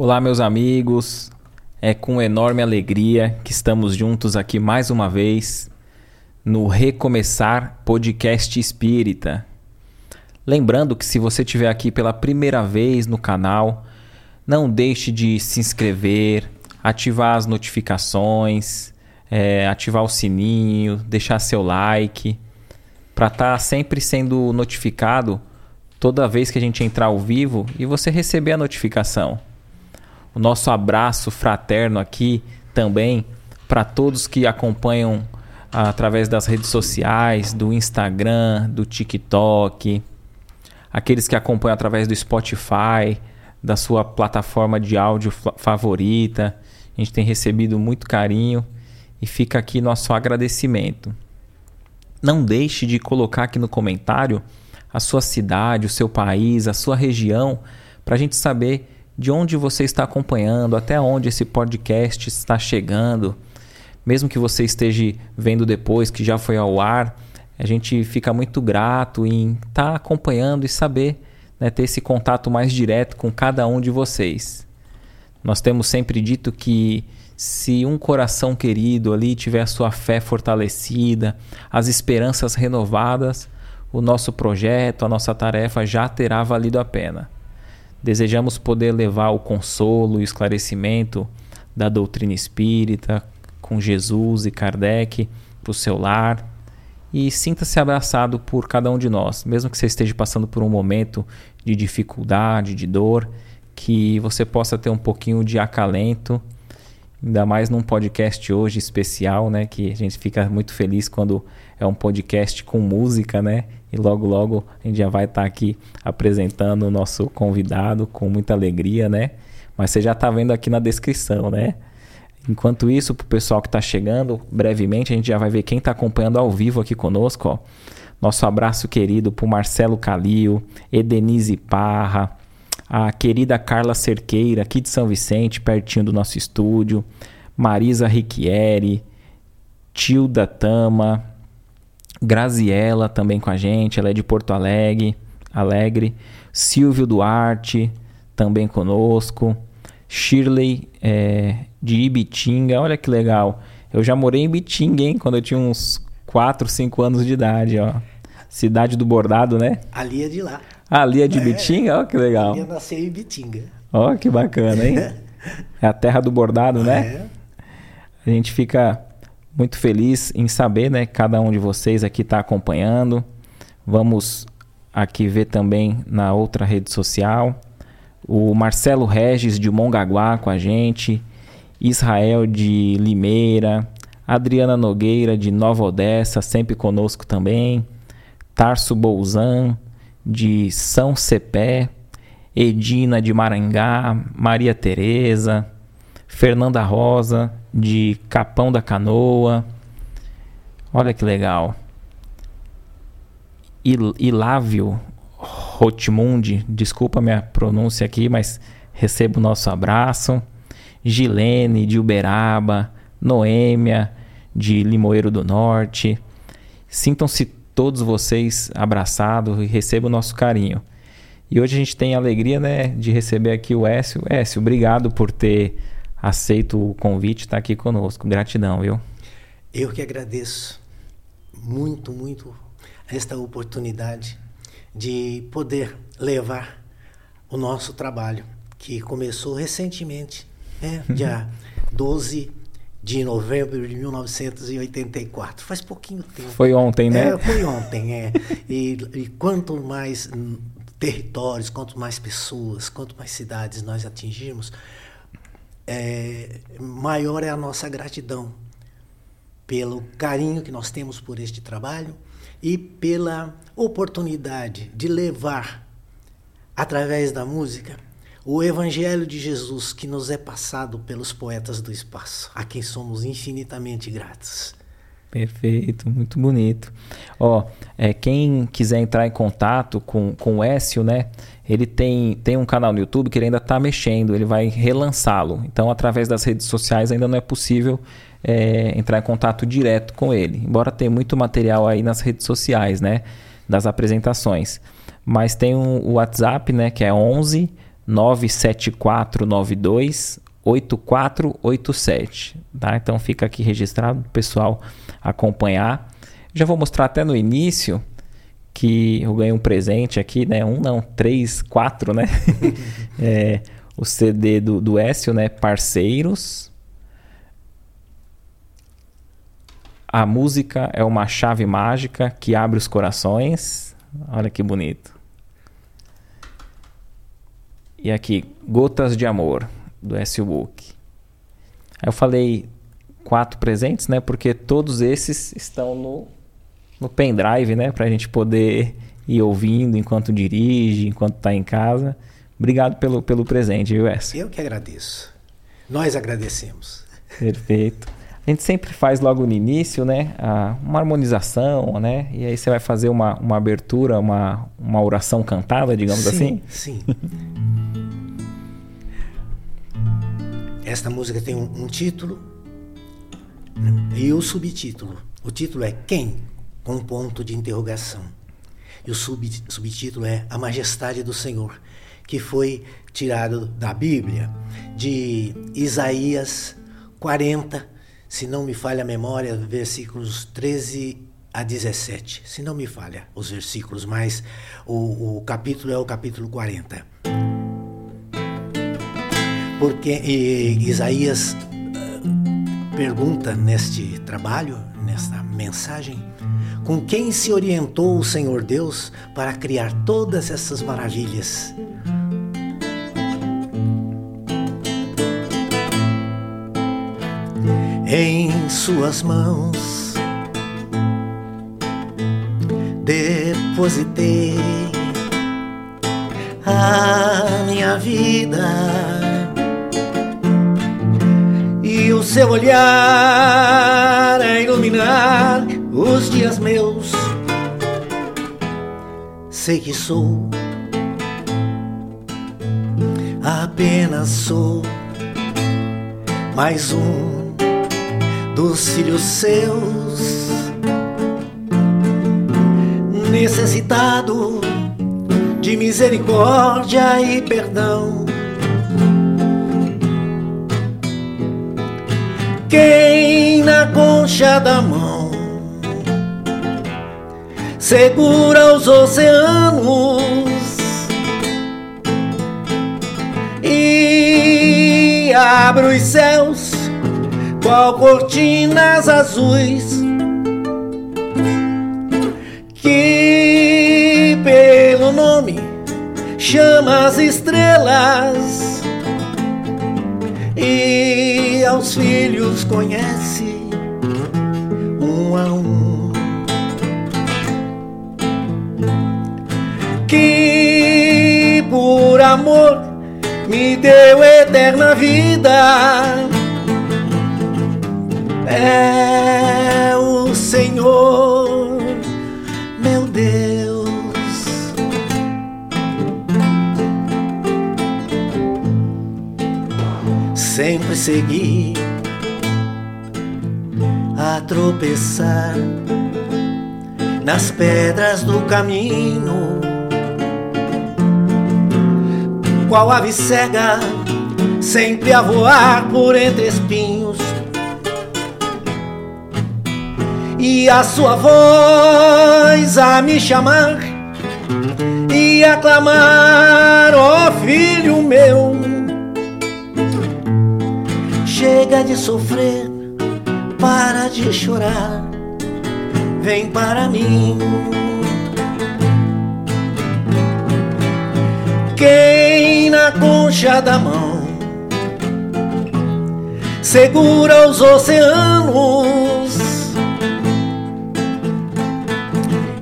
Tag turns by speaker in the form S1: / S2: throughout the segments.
S1: Olá, meus amigos. É com enorme alegria que estamos juntos aqui mais uma vez no Recomeçar Podcast Espírita. Lembrando que se você estiver aqui pela primeira vez no canal, não deixe de se inscrever, ativar as notificações, é, ativar o sininho, deixar seu like, para estar tá sempre sendo notificado toda vez que a gente entrar ao vivo e você receber a notificação o nosso abraço fraterno aqui também para todos que acompanham através das redes sociais, do Instagram, do TikTok, aqueles que acompanham através do Spotify, da sua plataforma de áudio favorita. A gente tem recebido muito carinho e fica aqui nosso agradecimento. Não deixe de colocar aqui no comentário a sua cidade, o seu país, a sua região, para a gente saber de onde você está acompanhando, até onde esse podcast está chegando. Mesmo que você esteja vendo depois que já foi ao ar, a gente fica muito grato em estar tá acompanhando e saber, né, ter esse contato mais direto com cada um de vocês. Nós temos sempre dito que se um coração querido ali tiver a sua fé fortalecida, as esperanças renovadas, o nosso projeto, a nossa tarefa já terá valido a pena. Desejamos poder levar o consolo e o esclarecimento da doutrina espírita com Jesus e Kardec para o seu lar e sinta-se abraçado por cada um de nós, mesmo que você esteja passando por um momento de dificuldade, de dor, que você possa ter um pouquinho de acalento, ainda mais num podcast hoje especial, né, que a gente fica muito feliz quando é um podcast com música, né? E logo, logo a gente já vai estar tá aqui apresentando o nosso convidado com muita alegria, né? Mas você já está vendo aqui na descrição, né? Enquanto isso, para o pessoal que está chegando, brevemente a gente já vai ver quem está acompanhando ao vivo aqui conosco. Ó. Nosso abraço querido para Marcelo Calil, Edenise Parra, a querida Carla Cerqueira, aqui de São Vicente, pertinho do nosso estúdio, Marisa Riquieri, Tilda Tama, Graziela também com a gente, ela é de Porto Alegre, Alegre. Silvio Duarte também conosco. Shirley é, de Ibitinga, olha que legal. Eu já morei em Ibitinga, hein, quando eu tinha uns 4, 5 anos de idade, ó. Cidade do Bordado, né?
S2: Ali é de lá.
S1: Ali é de é, Ibitinga, ó que legal.
S2: Eu nasci em Ibitinga.
S1: Ó que bacana, hein? é a terra do bordado, né? É. A gente fica muito feliz em saber, né? Cada um de vocês aqui está acompanhando. Vamos aqui ver também na outra rede social. O Marcelo Regis de Mongaguá com a gente. Israel de Limeira. Adriana Nogueira de Nova Odessa, sempre conosco também. Tarso Bouzan de São Cepé. Edina de Marangá. Maria Tereza. Fernanda Rosa de Capão da Canoa. Olha que legal. Il Ilávio Rotmundi, desculpa minha pronúncia aqui, mas recebo o nosso abraço. Gilene de Uberaba, Noêmia de Limoeiro do Norte. Sintam-se todos vocês abraçados e recebam o nosso carinho. E hoje a gente tem a alegria né, de receber aqui o Écio. Écio, obrigado por ter aceito o convite estar aqui conosco. Gratidão, viu?
S2: Eu que agradeço muito, muito esta oportunidade de poder levar o nosso trabalho, que começou recentemente, né? dia 12 de novembro de 1984. Faz pouquinho tempo.
S1: Foi ontem, né?
S2: É, foi ontem, é. E, e quanto mais territórios, quanto mais pessoas, quanto mais cidades nós atingirmos, é, maior é a nossa gratidão pelo carinho que nós temos por este trabalho e pela oportunidade de levar, através da música, o Evangelho de Jesus que nos é passado pelos poetas do espaço, a quem somos infinitamente gratos.
S1: Perfeito, muito bonito. Ó, é, quem quiser entrar em contato com, com o Écio, né? Ele tem, tem um canal no YouTube que ele ainda está mexendo, ele vai relançá-lo. Então, através das redes sociais ainda não é possível é, entrar em contato direto com ele. Embora tenha muito material aí nas redes sociais, né? Das apresentações. Mas tem um, o WhatsApp, né? Que é 11 97492 8487, tá? Então fica aqui registrado pessoal acompanhar. Já vou mostrar até no início que eu ganhei um presente aqui, né? Um não, três, quatro, né? é, o CD do, do Écio, né? Parceiros. A música é uma chave mágica que abre os corações. Olha que bonito. E aqui, Gotas de Amor, do Écio Book. Aí eu falei quatro presentes, né? Porque todos esses estão no no pendrive, né? Para a gente poder ir ouvindo enquanto dirige, enquanto está em casa. Obrigado pelo, pelo presente, viu, Wes?
S2: Eu que agradeço. Nós agradecemos.
S1: Perfeito. A gente sempre faz logo no início, né? uma harmonização, né? E aí você vai fazer uma, uma abertura, uma, uma oração cantada, digamos
S2: sim,
S1: assim?
S2: Sim. Esta música tem um, um título e o subtítulo. O título é Quem? Com um ponto de interrogação. E o sub, subtítulo é A Majestade do Senhor, que foi tirado da Bíblia, de Isaías 40, se não me falha a memória, versículos 13 a 17. Se não me falha os versículos, mas o, o capítulo é o capítulo 40. Porque Isaías uh, pergunta neste trabalho, nesta mensagem, com quem se orientou o Senhor Deus para criar todas essas maravilhas. Em Suas mãos depositei a minha vida e o seu olhar a iluminar os dias meus. Sei que sou, apenas sou mais um dos filhos seus, necessitado de misericórdia e perdão. Quem na concha da mão segura os oceanos e abre os céus qual cortinas azuis que pelo nome chama as estrelas e aos filhos conhece um a um. Que por amor me deu eterna vida. É o Senhor, meu Deus. Sempre segui a tropeçar nas pedras do caminho qual ave cega, sempre a voar por entre espinhos. E a sua voz a me chamar e a clamar, ó oh, filho meu. Chega de sofrer, para de chorar, vem para mim. Quem na concha da mão segura os oceanos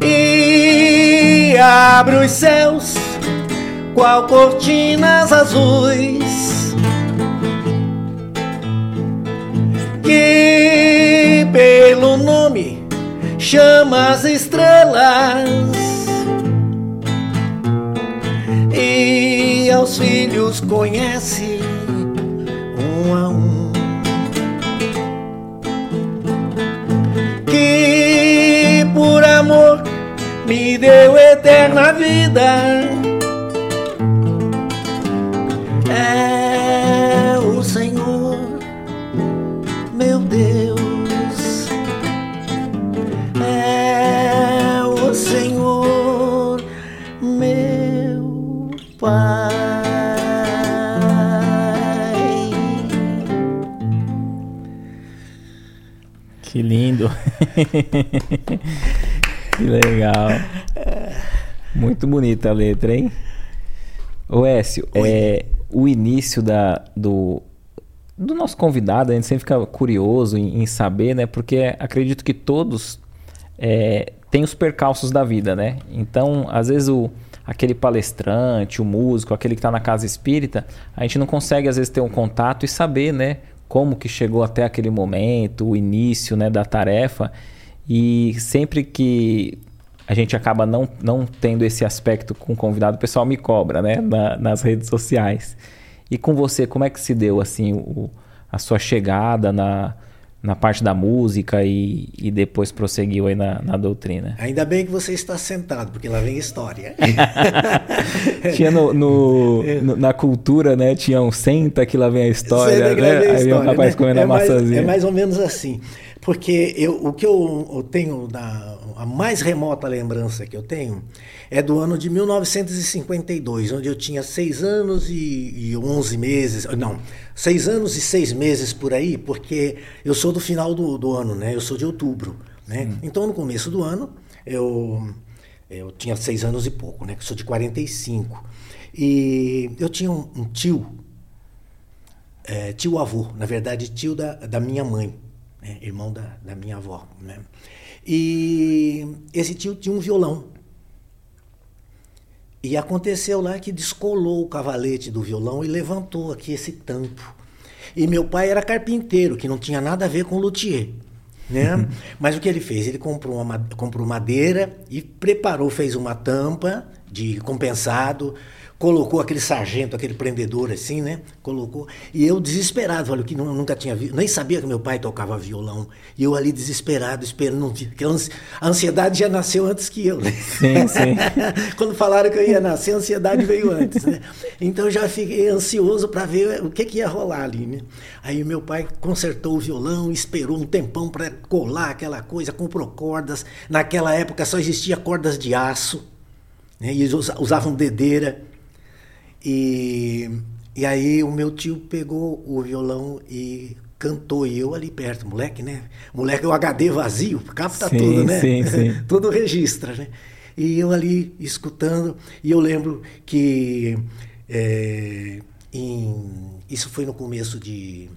S2: e abre os céus qual cortinas azuis que pelo nome chama as estrelas e aos filhos conhece um a um. Que por amor me deu eterna vida
S1: que legal. Muito bonita a letra, hein? Ô Écio, é, o início da, do, do nosso convidado, a gente sempre fica curioso em, em saber, né? Porque acredito que todos é, têm os percalços da vida, né? Então, às vezes, o, aquele palestrante, o músico, aquele que está na casa espírita, a gente não consegue, às vezes, ter um contato e saber, né? Como que chegou até aquele momento, o início né, da tarefa. E sempre que a gente acaba não, não tendo esse aspecto com o convidado, o pessoal me cobra, né? Na, nas redes sociais. E com você, como é que se deu, assim, o, a sua chegada na, na parte da música e, e depois prosseguiu aí na, na doutrina?
S2: Ainda bem que você está sentado, porque lá vem história.
S1: tinha no, no, no, na cultura, né? Tinha um senta que lá vem a história, né? Aí um rapaz né? comendo
S2: é
S1: a maçãzinha.
S2: Mais, é mais ou menos assim. Porque eu, o que eu, eu tenho, da, a mais remota lembrança que eu tenho, é do ano de 1952, onde eu tinha seis anos e, e 11 meses, não, seis anos e seis meses por aí, porque eu sou do final do, do ano, né? Eu sou de outubro, né? Hum. Então, no começo do ano, eu, eu tinha seis anos e pouco, né? Eu sou de 45. E eu tinha um, um tio, é, tio avô, na verdade, tio da, da minha mãe, né? irmão da, da minha avó. Né? E esse tio tinha um violão. E aconteceu lá que descolou o cavalete do violão e levantou aqui esse tampo. E meu pai era carpinteiro, que não tinha nada a ver com luthier. Né? Mas o que ele fez? Ele comprou, uma, comprou madeira e preparou, fez uma tampa de compensado, colocou aquele sargento, aquele prendedor assim, né? Colocou. E eu desesperado, falei que nunca tinha visto, nem sabia que meu pai tocava violão. E eu ali desesperado, esperando, que a ansiedade já nasceu antes que eu, né?
S1: Sim, sim.
S2: Quando falaram que eu ia nascer, a ansiedade veio antes, né? Então já fiquei ansioso para ver o que, que ia rolar ali, né? Aí meu pai consertou o violão, esperou um tempão para colar aquela coisa, comprou cordas. Naquela época só existia cordas de aço, né? E eles usavam dedeira. E, e aí o meu tio pegou o violão e cantou, e eu ali perto, moleque, né? Moleque, o HD vazio, capta sim, tudo, né?
S1: Sim, sim.
S2: tudo registra, né? E eu ali escutando, e eu lembro que é, em, isso foi no começo de,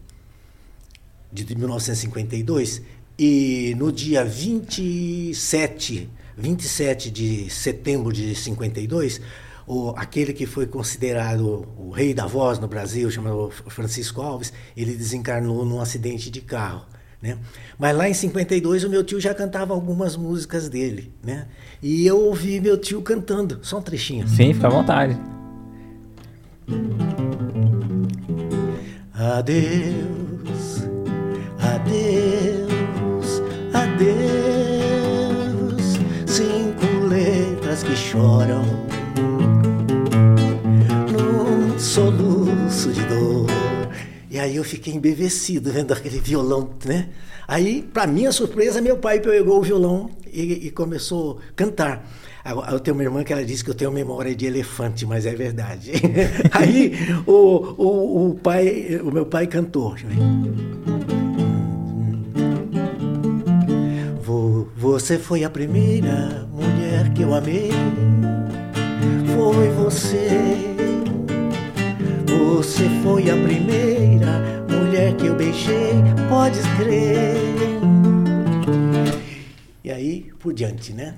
S2: de 1952, e no dia 27, 27 de setembro de 52, o, aquele que foi considerado o rei da voz no Brasil, chamado Francisco Alves, ele desencarnou num acidente de carro. Né? Mas lá em 52 o meu tio já cantava algumas músicas dele. Né? E eu ouvi meu tio cantando, só um trechinho.
S1: Sim, fica à vontade.
S2: Adeus, adeus, de dor. E aí eu fiquei embevecido vendo aquele violão, né? Aí, para minha surpresa, meu pai pegou o violão e, e começou a cantar. Eu tenho uma irmã que ela disse que eu tenho memória de elefante, mas é verdade. Aí o, o, o, pai, o meu pai cantou. Você foi a primeira mulher que eu amei. Foi você você foi a primeira mulher que eu beijei, podes crer. E aí por diante, né?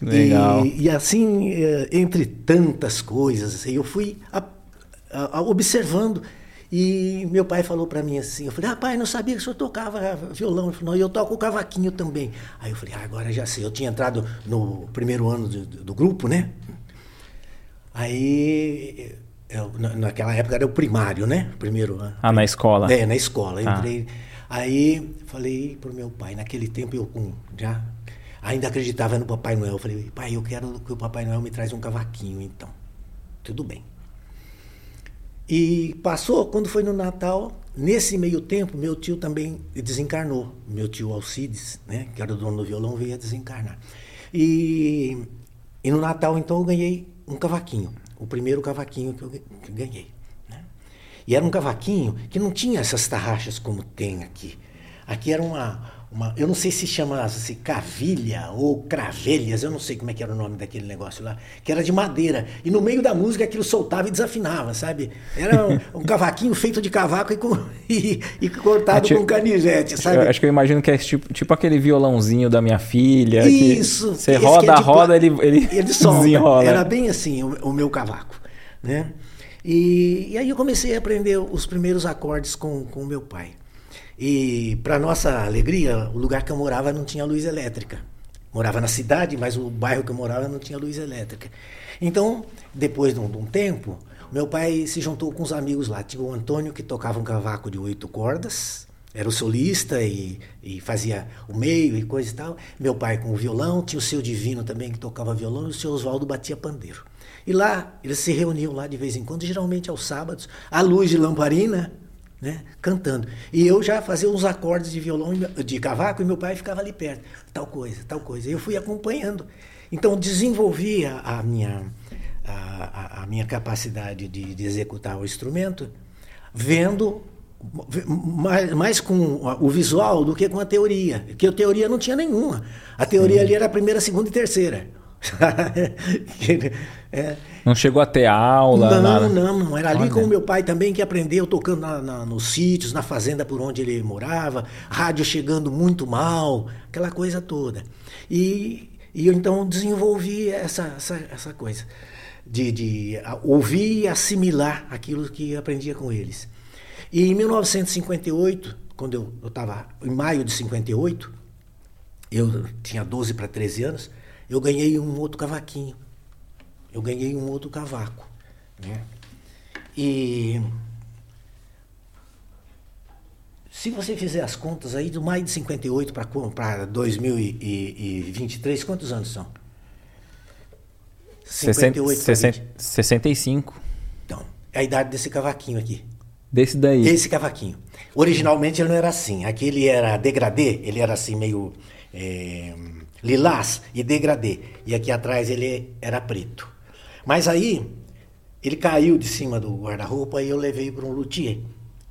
S1: Legal.
S2: E, e assim, eh, entre tantas coisas, assim, eu fui a, a, a observando. E meu pai falou para mim assim, eu falei, pai, não sabia que o senhor tocava violão. Ele falou, não, eu toco o cavaquinho também. Aí eu falei, ah, agora já sei. Eu tinha entrado no primeiro ano do, do grupo, né? Aí eu, naquela época era o primário, né? Primeiro ano.
S1: Ah, na escola?
S2: É, na escola. Tá. Entrei. Aí falei pro meu pai, naquele tempo eu com, já ainda acreditava no Papai Noel. Eu falei, pai, eu quero que o Papai Noel me traz um cavaquinho, então. Tudo bem. E passou, quando foi no Natal, nesse meio tempo, meu tio também desencarnou. Meu tio Alcides, né, que era o dono do violão, veio a desencarnar. E, e no Natal, então, eu ganhei um cavaquinho. O primeiro cavaquinho que eu ganhei. Né? E era um cavaquinho que não tinha essas tarraxas como tem aqui. Aqui era uma, uma, eu não sei se chama-se cavilha ou cravelhas, eu não sei como é que era o nome daquele negócio lá, que era de madeira. E no meio da música aquilo soltava e desafinava, sabe? Era um, um cavaquinho feito de cavaco e, com, e, e cortado tipo, com canivete, sabe?
S1: acho que eu imagino que é tipo, tipo aquele violãozinho da minha filha.
S2: Isso.
S1: Você roda, é tipo, roda, ele, ele,
S2: ele solta. desenrola. Era bem assim o, o meu cavaco, né? E, e aí eu comecei a aprender os primeiros acordes com o meu pai. E, para nossa alegria, o lugar que eu morava não tinha luz elétrica. Morava na cidade, mas o bairro que eu morava não tinha luz elétrica. Então, depois de um, de um tempo, meu pai se juntou com os amigos lá. Tinha o Antônio, que tocava um cavaco de oito cordas, era o solista e, e, fazia o meio e coisa e tal. Meu pai com o violão, tinha o seu Divino também que tocava violão e o seu Oswaldo batia pandeiro. E lá, eles se reuniam lá de vez em quando, geralmente aos sábados, à luz de lamparina, né, cantando. E eu já fazia uns acordes de violão, de cavaco, e meu pai ficava ali perto, tal coisa, tal coisa. E eu fui acompanhando. Então desenvolvi a, a minha, a, a, minha capacidade de, de executar o instrumento, vendo mais, mais, com o visual do que com a teoria. Porque a teoria não tinha nenhuma. A teoria Sim. ali era a primeira, segunda e terceira.
S1: é. Não chegou a ter aula?
S2: Não,
S1: nada.
S2: não, não. Era ali Olha. com o meu pai também que aprendeu tocando na, na, nos sítios, na fazenda por onde ele morava, rádio chegando muito mal, aquela coisa toda. E, e eu então desenvolvi essa, essa, essa coisa de, de ouvir e assimilar aquilo que aprendia com eles. E em 1958, quando eu estava em maio de 58, eu tinha 12 para 13 anos, eu ganhei um outro cavaquinho. Eu ganhei um outro cavaco. Né? E se você fizer as contas aí, do maio de 58 para 2023, quantos anos são?
S1: 58 60, 65.
S2: Então, é a idade desse cavaquinho aqui.
S1: Desse daí.
S2: Esse cavaquinho. Originalmente ele não era assim. Aquele era degradê, ele era assim meio. É, lilás e degradê. E aqui atrás ele era preto. Mas aí ele caiu de cima do guarda-roupa e eu levei para um luthier.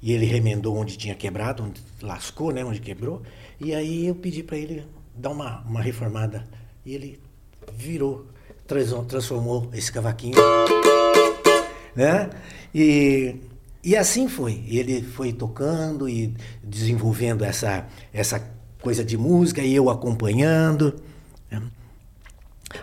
S2: E ele remendou onde tinha quebrado, onde lascou, né, onde quebrou. E aí eu pedi para ele dar uma, uma reformada. E ele virou, transformou esse cavaquinho. Né? E, e assim foi. Ele foi tocando e desenvolvendo essa, essa coisa de música e eu acompanhando.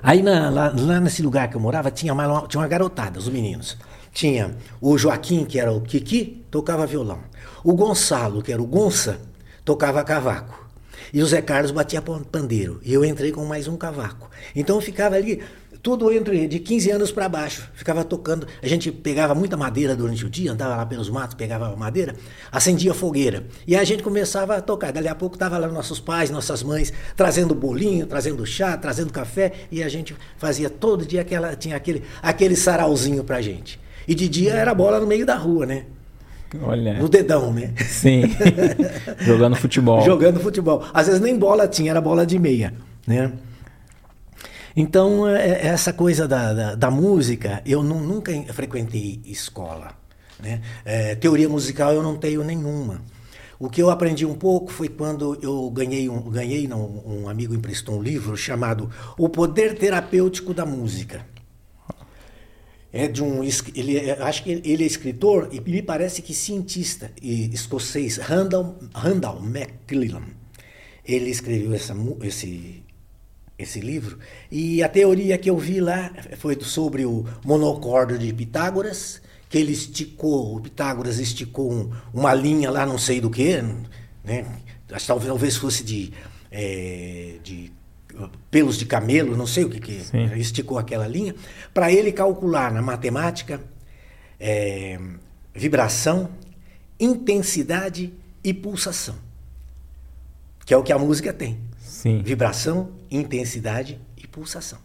S2: Aí na, lá, lá, nesse lugar que eu morava tinha uma, tinha uma garotada, os meninos. Tinha o Joaquim, que era o Kiki, tocava violão. O Gonçalo, que era o Gonça, tocava cavaco. E o Zé Carlos batia pandeiro. E eu entrei com mais um cavaco. Então eu ficava ali tudo entre de 15 anos para baixo. Ficava tocando. A gente pegava muita madeira durante o dia, andava lá pelos matos, pegava madeira, acendia fogueira. E a gente começava a tocar. Dali a pouco estavam lá nossos pais, nossas mães, trazendo bolinho, trazendo chá, trazendo café. E a gente fazia todo dia aquela, tinha aquele, aquele sarauzinho pra gente. E de dia era bola no meio da rua, né?
S1: Olha.
S2: No dedão, né?
S1: Sim. Jogando futebol.
S2: Jogando futebol. Às vezes nem bola tinha, era bola de meia, né? Então, é, é, essa coisa da, da, da música, eu não, nunca frequentei escola. Né? É, teoria musical eu não tenho nenhuma. O que eu aprendi um pouco foi quando eu ganhei, um, ganhei não, um amigo emprestou um livro chamado O Poder Terapêutico da Música. É de um, ele, é, acho que ele é escritor e me parece que cientista escocês, Randall, Randall Macmillan. Ele escreveu essa, esse, esse livro. E a teoria que eu vi lá foi sobre o monocórdio de Pitágoras, que ele esticou, o Pitágoras esticou um, uma linha lá, não sei do que, né? talvez, talvez fosse de, é, de pelos de camelo, não sei o que, que esticou aquela linha, para ele calcular na matemática é, vibração, intensidade e pulsação, que é o que a música tem.
S1: Sim.
S2: Vibração, intensidade e pulsação.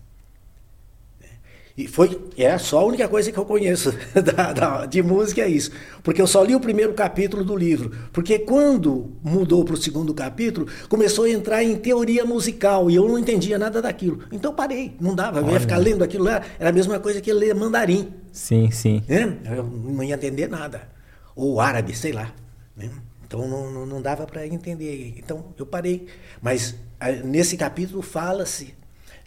S2: E foi, é só a única coisa que eu conheço da, da, de música é isso. Porque eu só li o primeiro capítulo do livro. Porque quando mudou para o segundo capítulo, começou a entrar em teoria musical e eu não entendia nada daquilo. Então parei, não dava. Eu ia ficar lendo aquilo lá, era a mesma coisa que ler mandarim.
S1: Sim, sim.
S2: É? Eu não ia entender nada. Ou árabe, sei lá. Né? Então não, não, não dava para entender. Então eu parei. Mas nesse capítulo fala-se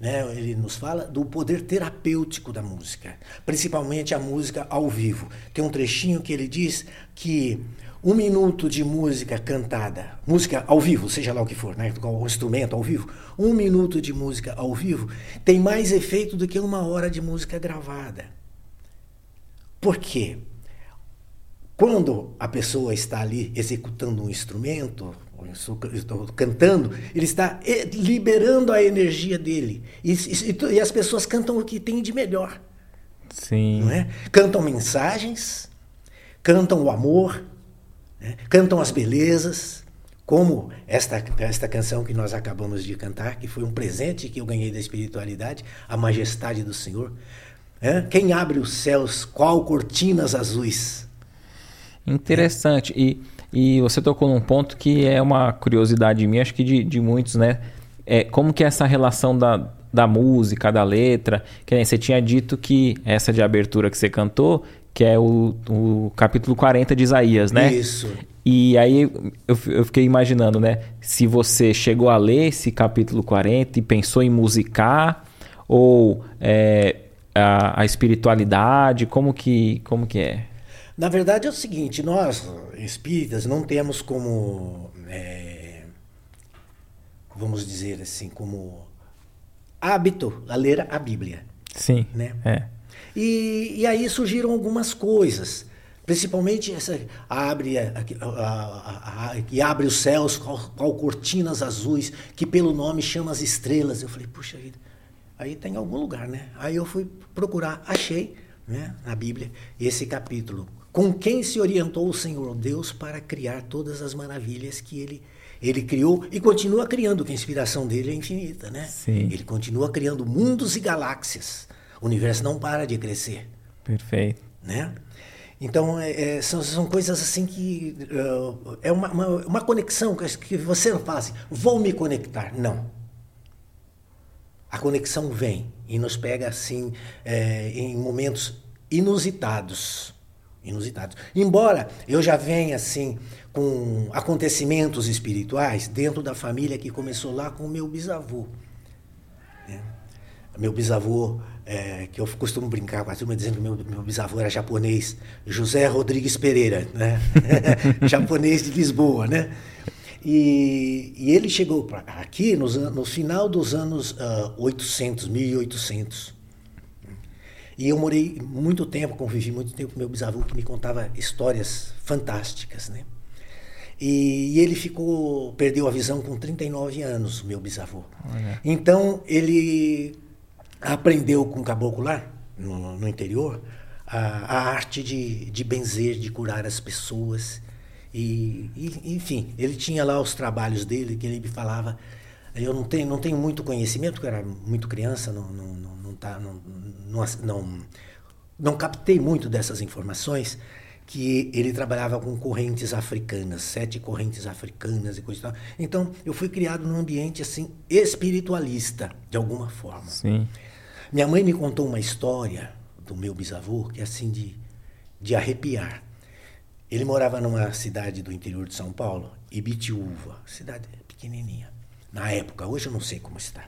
S2: né? Ele nos fala do poder terapêutico da música, principalmente a música ao vivo. Tem um trechinho que ele diz que um minuto de música cantada, música ao vivo, seja lá o que for, né? o instrumento ao vivo, um minuto de música ao vivo tem mais efeito do que uma hora de música gravada. Por quê? Quando a pessoa está ali executando um instrumento, cantando, ele está eh, liberando a energia dele. E, e, e, as pessoas cantam o que tem de melhor.
S1: Sim.
S2: Não é? Cantam mensagens, cantam o amor, né? cantam as belezas, como esta, esta canção que nós acabamos de cantar, que foi um presente que eu ganhei da espiritualidade, a majestade do Senhor. É? Quem abre os céus, qual cortinas azuis?
S1: Interessante. É. E e você tocou num ponto que é uma curiosidade minha, acho que de, de muitos, né? É, como que é essa relação da, da música, da letra? Que nem você tinha dito que essa de abertura que você cantou, que é o, o capítulo 40 de Isaías, né?
S2: Isso.
S1: E aí eu, eu fiquei imaginando, né? Se você chegou a ler esse capítulo 40 e pensou em musicar, ou é, a, a espiritualidade, como que, como que é?
S2: Na verdade é o seguinte, nós espíritas não temos como, é, vamos dizer assim, como hábito a ler a Bíblia.
S1: Sim.
S2: Né?
S1: É.
S2: E, e aí surgiram algumas coisas. Principalmente essa abre a, a, a, que abre os céus com cortinas azuis, que pelo nome chama as estrelas. Eu falei, puxa vida, aí tem algum lugar, né? Aí eu fui procurar, achei né, na Bíblia esse capítulo com quem se orientou o Senhor Deus para criar todas as maravilhas que ele, ele criou e continua criando, que a inspiração dele é infinita, né?
S1: Sim.
S2: Ele continua criando mundos e galáxias. O universo não para de crescer.
S1: Perfeito.
S2: Né? Então, é, é, são, são coisas assim que. Uh, é uma, uma, uma, conexão que você não fala assim, vou me conectar. Não. A conexão vem e nos pega assim é, em momentos inusitados inusitados. Embora eu já venha assim com acontecimentos espirituais dentro da família que começou lá com o meu bisavô. Né? Meu bisavô, é, que eu costumo brincar com a turma dizendo que meu, meu bisavô era japonês, José Rodrigues Pereira, né? japonês de Lisboa, né? E, e ele chegou aqui nos, no final dos anos uh, 800, 1800. E eu morei muito tempo, convivi muito tempo com meu bisavô, que me contava histórias fantásticas, né? E, e ele ficou, perdeu a visão com 39 anos, meu bisavô. Olha. Então, ele aprendeu com o caboclo lá, no, no interior, a, a, arte de, de benzer, de curar as pessoas. E, e, enfim, ele tinha lá os trabalhos dele, que ele me falava. Eu não tenho, não tenho muito conhecimento, porque eu era muito criança, não, não, não, não, tá, não não, não, não captei muito dessas informações, que ele trabalhava com correntes africanas, sete correntes africanas e coisa e tal. Então, eu fui criado num ambiente assim espiritualista, de alguma forma.
S1: Sim.
S2: Minha mãe me contou uma história do meu bisavô que é assim de, de arrepiar. Ele morava numa cidade do interior de São Paulo, Ibitiúva, cidade pequenininha. Na época, hoje eu não sei como está.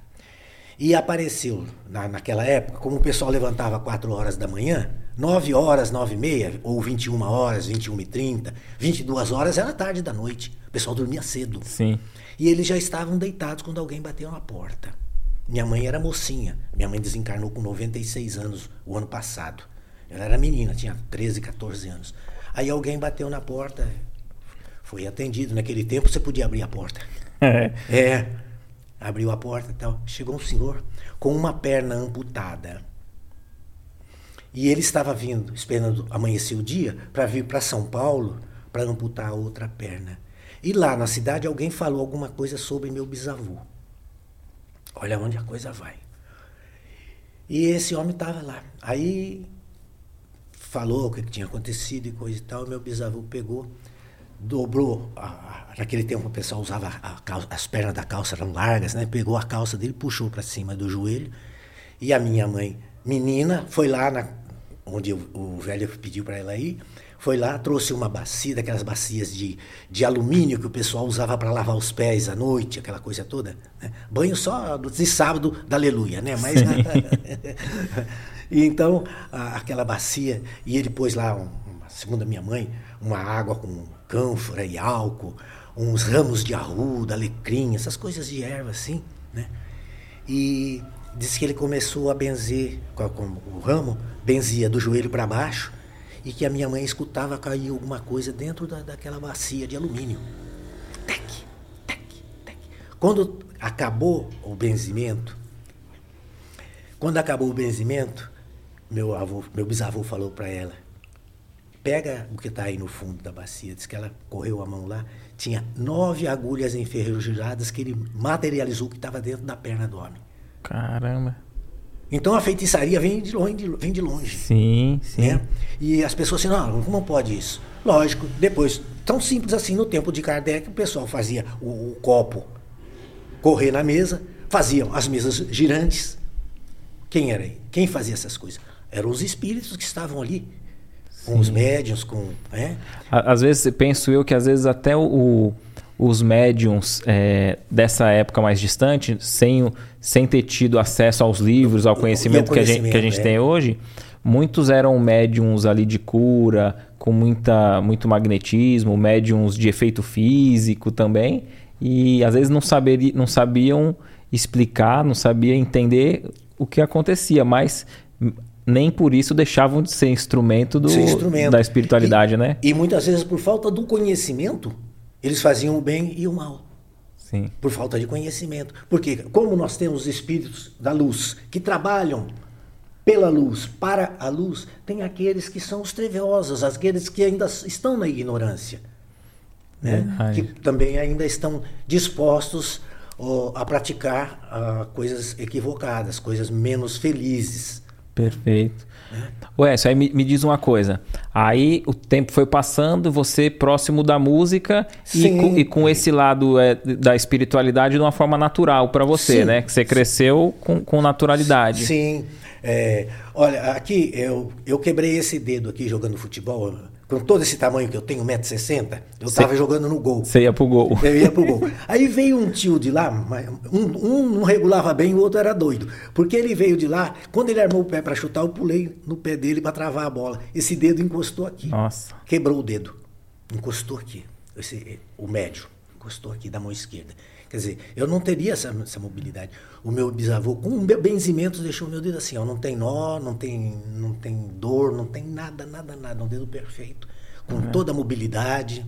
S2: E apareceu, na, naquela época, como o pessoal levantava 4 horas da manhã, 9 horas, 9 e meia, ou 21 horas, 21 e 30, 22 horas era tarde da noite. O pessoal dormia cedo.
S1: Sim.
S2: E eles já estavam deitados quando alguém bateu na porta. Minha mãe era mocinha. Minha mãe desencarnou com 96 anos o ano passado. Ela era menina, tinha 13, 14 anos. Aí alguém bateu na porta, foi atendido. Naquele tempo você podia abrir a porta.
S1: É.
S2: É abriu a porta e tal. Chegou um senhor com uma perna amputada. E ele estava vindo, esperando amanhecer o dia, para vir para São Paulo para amputar a outra perna. E lá na cidade alguém falou alguma coisa sobre meu bisavô. Olha onde a coisa vai. E esse homem estava lá. Aí falou o que tinha acontecido e coisa e tal. Meu bisavô pegou, dobrou. A, naquele tempo o pessoal usava a, as pernas da calça eram largas, né? Pegou a calça dele, puxou para cima do joelho. E a minha mãe, menina, foi lá na, onde o, o velho pediu para ela ir. Foi lá, trouxe uma bacia, daquelas bacias de, de alumínio que o pessoal usava para lavar os pés à noite, aquela coisa toda. Né? Banho só de sábado da aleluia, né? Mas. e então, a, aquela bacia, e ele pôs lá, um, segundo a minha mãe, uma água com cânfora e álcool, uns ramos de arruda, alecrim, essas coisas de erva assim, né? E disse que ele começou a benzer com o ramo, benzia do joelho para baixo e que a minha mãe escutava cair alguma coisa dentro da, daquela bacia de alumínio. Tec, tec, tec. Quando acabou o benzimento, quando acabou o benzimento, meu avô, meu bisavô falou para ela: pega o que está aí no fundo da bacia. Diz que ela correu a mão lá, tinha nove agulhas enferrujadas que ele materializou que estava dentro da perna do homem.
S1: Caramba.
S2: Então a feitiçaria vem de longe. Vem de longe
S1: sim, sim. Né?
S2: E as pessoas assim, não, como pode isso? Lógico, depois, tão simples assim, no tempo de Kardec, o pessoal fazia o, o copo correr na mesa, faziam as mesas girantes. Quem era aí? Quem fazia essas coisas? Eram os espíritos que estavam ali, com os médiums, com. Né?
S1: Às vezes, penso eu que às vezes até o, os médiums é, dessa época mais distante, sem, sem ter tido acesso aos livros, ao conhecimento, conhecimento que a gente, que a gente é. tem hoje, muitos eram médiums ali de cura, com muita, muito magnetismo, médiums de efeito físico também, e às vezes não, saber, não sabiam explicar, não sabiam entender o que acontecia, mas nem por isso deixavam de ser instrumento, do, ser instrumento. da espiritualidade,
S2: e,
S1: né?
S2: E muitas vezes por falta do conhecimento, eles faziam o bem e o mal.
S1: Sim.
S2: Por falta de conhecimento. Porque, como nós temos espíritos da luz que trabalham pela luz, para a luz, tem aqueles que são os trevosos, aqueles que ainda estão na ignorância. Né? Que também ainda estão dispostos oh, a praticar uh, coisas equivocadas, coisas menos felizes.
S1: Perfeito. Ué, isso aí me, me, diz uma coisa. Aí o tempo foi passando, você próximo da música e com, e com, esse lado é, da espiritualidade de uma forma natural para você, Sim. né? Que você cresceu com, com naturalidade.
S2: Sim. É, olha, aqui eu, eu quebrei esse dedo aqui jogando futebol com todo esse tamanho que eu tenho, 1,60m, eu estava jogando no gol.
S1: Você ia pro gol.
S2: Eu ia pro gol. Aí veio um tio de lá, um, um não regulava bem, o outro era doido. Porque ele veio de lá, quando ele armou o pé para chutar, eu pulei no pé dele para travar a bola. Esse dedo encostou aqui.
S1: Nossa.
S2: Quebrou o dedo. Encostou aqui. Esse, o médio. Encostou aqui da mão esquerda. Quer dizer, eu não teria essa, essa mobilidade. O meu bisavô, com benzimentos, deixou o meu dedo assim, ó, não tem nó, não tem, não tem dor, não tem nada, nada, nada. Um dedo perfeito, com uhum. toda a mobilidade.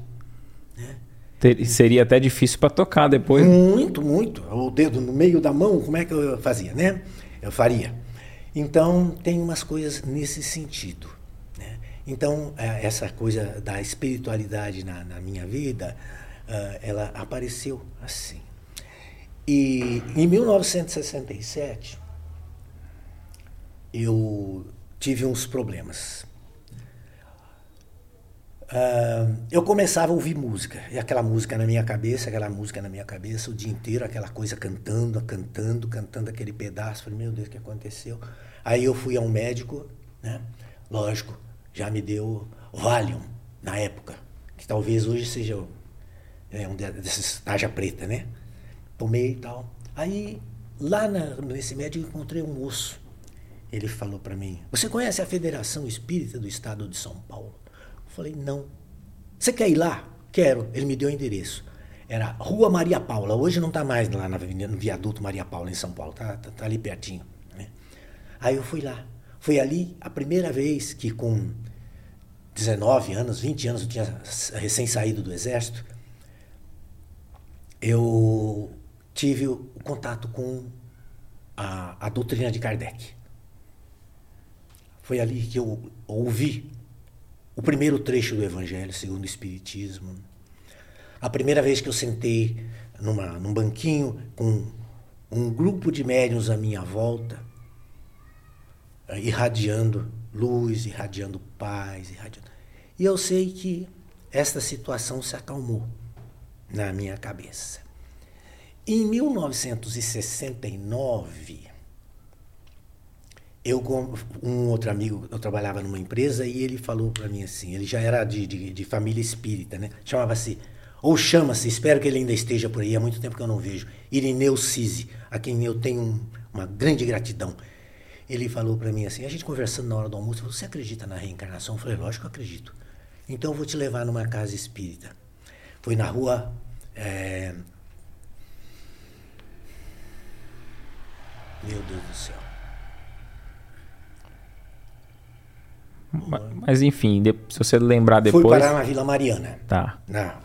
S2: Né?
S1: Ter, seria até difícil para tocar depois.
S2: Muito, muito. O dedo no meio da mão, como é que eu fazia, né? Eu faria. Então, tem umas coisas nesse sentido. Né? Então, é, essa coisa da espiritualidade na, na minha vida, uh, ela apareceu assim. E em 1967 eu tive uns problemas. Uh, eu começava a ouvir música, e aquela música na minha cabeça, aquela música na minha cabeça o dia inteiro, aquela coisa cantando, cantando, cantando aquele pedaço. Falei, meu Deus, o que aconteceu? Aí eu fui a um médico, né? Lógico, já me deu Valium na época, que talvez hoje seja é, um desses taja preta, né? Tomei e tal. Aí, lá na, nesse médico, encontrei um moço. Ele falou para mim: Você conhece a Federação Espírita do Estado de São Paulo? Eu falei: Não. Você quer ir lá? Quero. Ele me deu o endereço. Era Rua Maria Paula. Hoje não está mais lá na, no viaduto Maria Paula, em São Paulo. Está tá, tá ali pertinho. Né? Aí eu fui lá. Foi ali a primeira vez que, com 19 anos, 20 anos, eu tinha recém saído do exército, eu tive o contato com a, a doutrina de Kardec. Foi ali que eu ouvi o primeiro trecho do Evangelho segundo o Espiritismo. A primeira vez que eu sentei numa, num banquinho com um grupo de médiuns à minha volta irradiando luz, irradiando paz, irradiando. E eu sei que esta situação se acalmou na minha cabeça. Em 1969, eu um outro amigo, eu trabalhava numa empresa e ele falou para mim assim, ele já era de, de, de família espírita, né? Chamava-se, ou chama-se, espero que ele ainda esteja por aí, há muito tempo que eu não vejo, Irineu Cise, a quem eu tenho uma grande gratidão. Ele falou para mim assim, a gente conversando na hora do almoço, você acredita na reencarnação? Eu falei, lógico que eu acredito. Então eu vou te levar numa casa espírita. Foi na rua é... Meu Deus do céu.
S1: Mas enfim, se você lembrar depois.
S2: Fui parar na Vila Mariana.
S1: Tá.
S2: Na,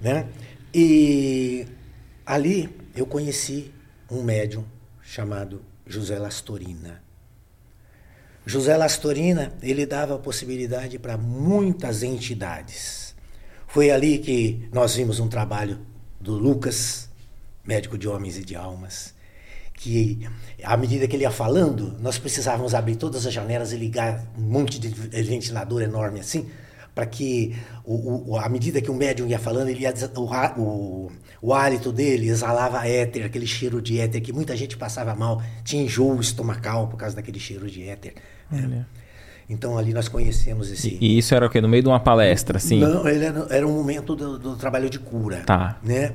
S2: né? E ali eu conheci um médium chamado José Lastorina. José Lastorina, ele dava possibilidade para muitas entidades. Foi ali que nós vimos um trabalho do Lucas, médico de homens e de almas, que à medida que ele ia falando, nós precisávamos abrir todas as janelas e ligar um monte de ventilador enorme assim, para que o, o, à medida que o médium ia falando, ele ia, o, o, o hálito dele exalava éter, aquele cheiro de éter que muita gente passava mal, tinha enjoo estomacal por causa daquele cheiro de éter. Né? Então ali nós conhecemos esse.
S1: E, isso era o quê? No meio de uma palestra, assim?
S2: Não, ele era, era um momento do, do, trabalho de cura.
S1: Tá.
S2: Né?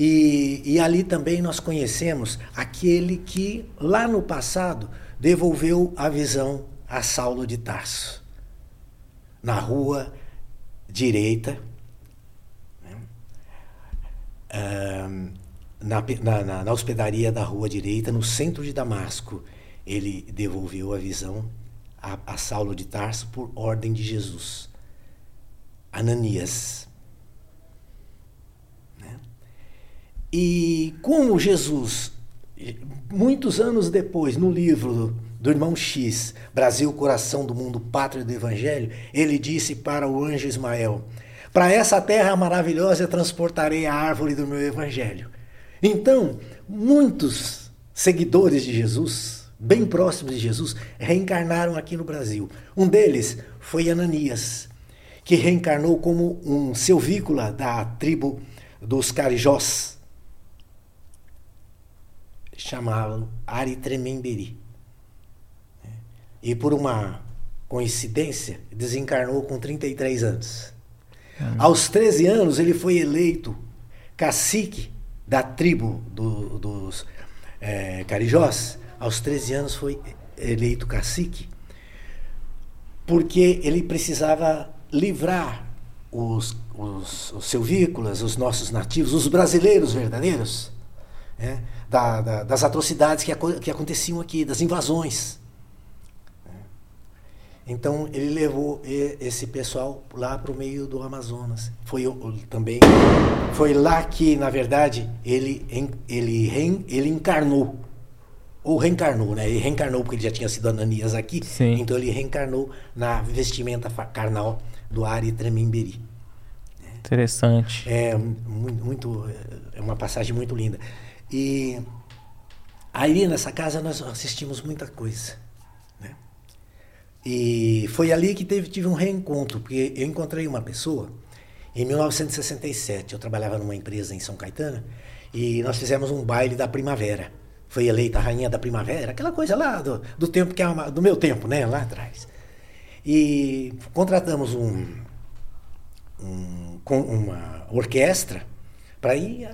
S2: E, e ali também nós conhecemos aquele que lá no passado devolveu a visão a Saulo de Tarso. Na rua direita, né? na, na, na hospedaria da rua direita, no centro de Damasco, ele devolveu a visão a, a Saulo de Tarso por ordem de Jesus. Ananias. Né? E como Jesus, muitos anos depois, no livro do irmão X, Brasil, coração do mundo, pátria do evangelho, ele disse para o anjo Ismael: Para essa terra maravilhosa transportarei a árvore do meu evangelho. Então, muitos seguidores de Jesus, bem próximos de Jesus, reencarnaram aqui no Brasil. Um deles foi Ananias, que reencarnou como um silvícola da tribo dos Carijós. Chamavam Ari Trememberi. E por uma coincidência, desencarnou com 33 anos. Aos 13 anos, ele foi eleito cacique da tribo do, dos é, Carijós aos 13 anos foi eleito cacique, porque ele precisava livrar os, os, os silvícolas, os nossos nativos, os brasileiros verdadeiros, né, da, da, das atrocidades que, que aconteciam aqui, das invasões. Então ele levou esse pessoal lá para o meio do Amazonas. Foi também foi lá que na verdade ele ele ele encarnou ou reencarnou, né? Ele reencarnou porque ele já tinha sido Ananias aqui,
S1: Sim.
S2: então ele reencarnou na vestimenta carnal do Ari Trememberi.
S1: Interessante.
S2: É muito, é uma passagem muito linda. E aí nessa casa nós assistimos muita coisa, né? E foi ali que teve tive um reencontro, porque eu encontrei uma pessoa em 1967. Eu trabalhava numa empresa em São Caetano e nós fizemos um baile da primavera foi eleita a rainha da primavera, aquela coisa lá do, do tempo que é uma, do meu tempo, né, lá atrás. E contratamos um, um com uma orquestra para ir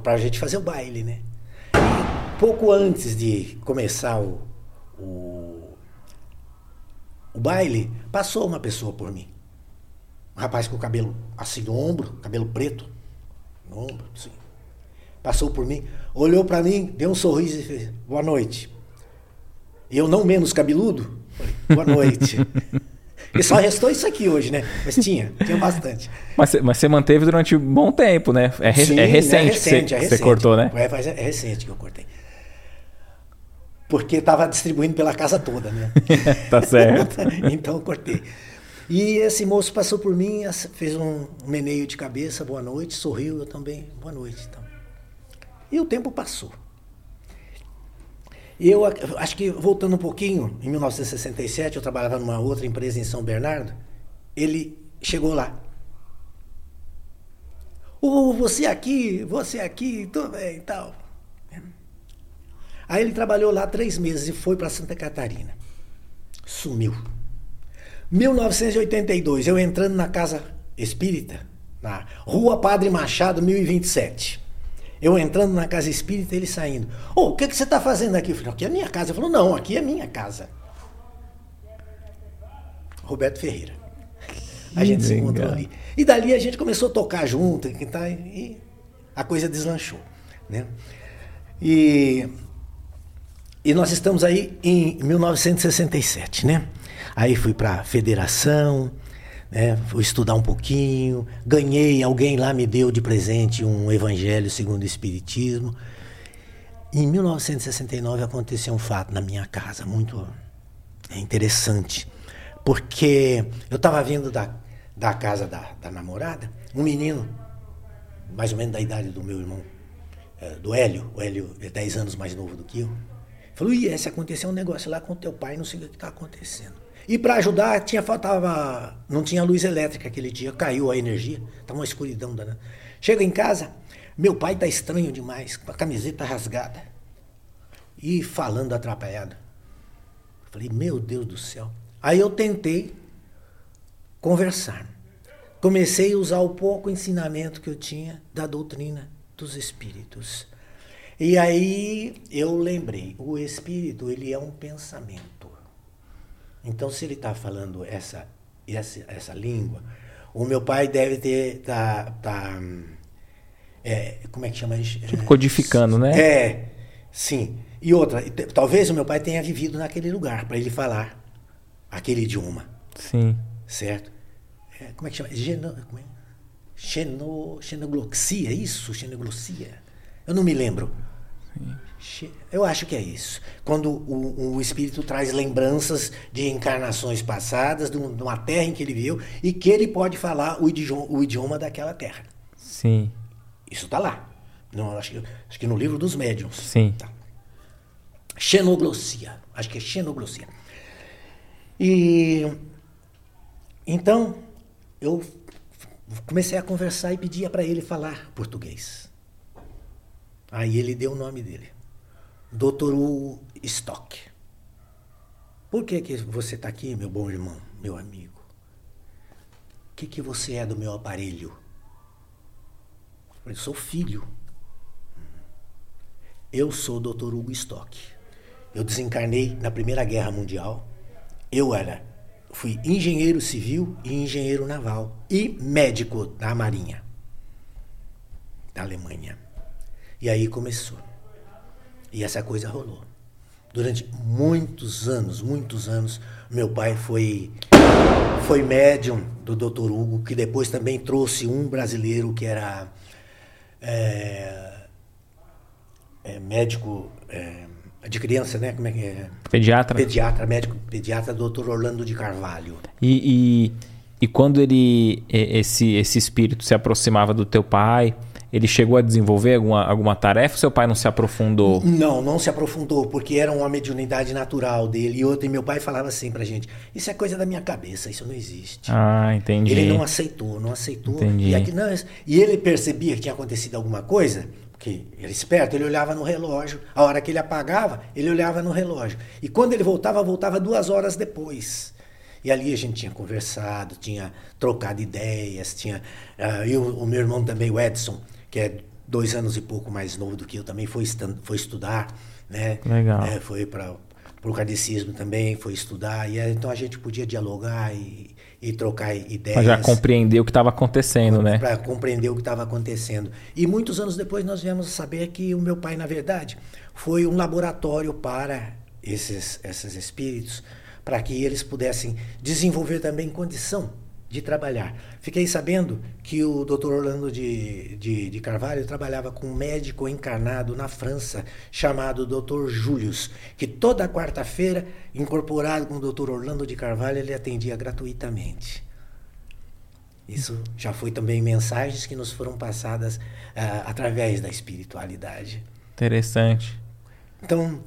S2: para a gente fazer o baile, né? E pouco antes de começar o, o, o baile, passou uma pessoa por mim. Um rapaz com o cabelo assim no ombro, cabelo preto, no ombro, assim. Passou por mim olhou para mim, deu um sorriso e fez: Boa noite. E eu, não menos cabeludo, falei: Boa noite. e só restou isso aqui hoje, né? Mas tinha, tinha bastante.
S1: Mas, mas você manteve durante um bom tempo, né? É, re, Sim, é recente, é recente, que você, é recente. você cortou, né?
S2: É, é recente que eu cortei. Porque estava distribuindo pela casa toda, né?
S1: tá certo.
S2: então eu cortei. E esse moço passou por mim, fez um meneio de cabeça, boa noite, sorriu, eu também, boa noite. Então. E o tempo passou. Eu acho que, voltando um pouquinho, em 1967, eu trabalhava numa outra empresa em São Bernardo. Ele chegou lá. Oh, você aqui, você aqui, tudo bem e tal. Aí ele trabalhou lá três meses e foi para Santa Catarina. Sumiu. 1982, eu entrando na casa espírita, na Rua Padre Machado, 1027. Eu entrando na casa espírita, ele saindo. Ô, oh, o que, que você está fazendo aqui? Eu falei, aqui é minha casa. Ele falou, não, aqui é minha casa. Roberto Ferreira. A gente se encontrou ali. E dali a gente começou a tocar junto, e a coisa deslanchou. Né? E, e nós estamos aí em 1967, né? Aí fui para a federação, né? fui estudar um pouquinho, ganhei, alguém lá me deu de presente um evangelho segundo o Espiritismo. Em 1969 aconteceu um fato na minha casa muito interessante, porque eu estava vindo da, da casa da, da namorada, um menino, mais ou menos da idade do meu irmão, é, do Hélio, o Hélio é 10 anos mais novo do que eu, falou, e se aconteceu um negócio lá com teu pai, não sei o que está acontecendo. E para ajudar, tinha faltava, não tinha luz elétrica aquele dia, caiu a energia, estava uma escuridão danada. Chega em casa, meu pai tá estranho demais, com a camiseta rasgada e falando atrapalhado. Falei, meu Deus do céu. Aí eu tentei conversar. Comecei a usar o pouco ensinamento que eu tinha da doutrina dos espíritos. E aí eu lembrei, o espírito ele é um pensamento. Então, se ele está falando essa, essa, essa língua, o meu pai deve ter. Tá, tá, é, como é que chama isso?
S1: Tipo, codificando, né?
S2: É, sim. E outra, talvez o meu pai tenha vivido naquele lugar para ele falar aquele idioma.
S1: Sim.
S2: Certo? É, como é que chama? Geno, como é? Xeno, xenogloxia, é isso? Xenoglossia? Eu não me lembro. Sim. Eu acho que é isso. Quando o, o, espírito traz lembranças de encarnações passadas, de, uma terra em que ele viveu, e que ele pode falar o idioma, o idioma daquela terra.
S1: Sim.
S2: Isso está lá. Não, acho, acho, que no livro dos médiuns.
S1: Sim. Tá.
S2: Xenoglossia. Acho que é xenoglossia. E então eu comecei a conversar e pedia para ele falar português. Aí ele deu o nome dele. Dr. Hugo Stock. Por que, que você está aqui, meu bom irmão, meu amigo? O que, que você é do meu aparelho? Eu sou filho. Eu sou o Dr. Hugo Stock. Eu desencarnei na Primeira Guerra Mundial. Eu era, fui engenheiro civil e engenheiro naval e médico da Marinha da Alemanha. E aí começou. E essa coisa rolou. Durante muitos anos, muitos anos, meu pai foi foi médium do Dr. Hugo, que depois também trouxe um brasileiro que era é, é, médico é, de criança, né? Como é que é?
S1: Pediatra.
S2: Pediatra, médico pediatra, Dr. Orlando de Carvalho.
S1: E, e, e quando ele esse esse espírito se aproximava do teu pai, ele chegou a desenvolver alguma, alguma tarefa? Seu pai não se aprofundou?
S2: Não, não se aprofundou, porque era uma mediunidade natural dele. E outro, e meu pai falava assim pra gente: Isso é coisa da minha cabeça, isso não existe.
S1: Ah, entendi.
S2: Ele não aceitou, não aceitou. Entendi. E, aqui, não, e ele percebia que tinha acontecido alguma coisa, porque ele era esperto, ele olhava no relógio. A hora que ele apagava, ele olhava no relógio. E quando ele voltava, voltava duas horas depois. E ali a gente tinha conversado, tinha trocado ideias, tinha. Uh, e o, o meu irmão também, o Edson, que é dois anos e pouco mais novo do que eu, também foi, foi estudar, né?
S1: Legal.
S2: É, foi para o catecismo também, foi estudar. E então a gente podia dialogar e, e trocar ideias. Para
S1: já compreender o que estava acontecendo, né?
S2: Para compreender o que estava acontecendo. E muitos anos depois nós viemos saber que o meu pai, na verdade, foi um laboratório para esses, esses espíritos, para que eles pudessem desenvolver também condição de trabalhar. Fiquei sabendo que o Dr. Orlando de, de, de, Carvalho trabalhava com um médico encarnado na França chamado Dr. Július, que toda quarta-feira, incorporado com o Dr. Orlando de Carvalho, ele atendia gratuitamente. Isso já foi também mensagens que nos foram passadas uh, através da espiritualidade.
S1: Interessante.
S2: Então,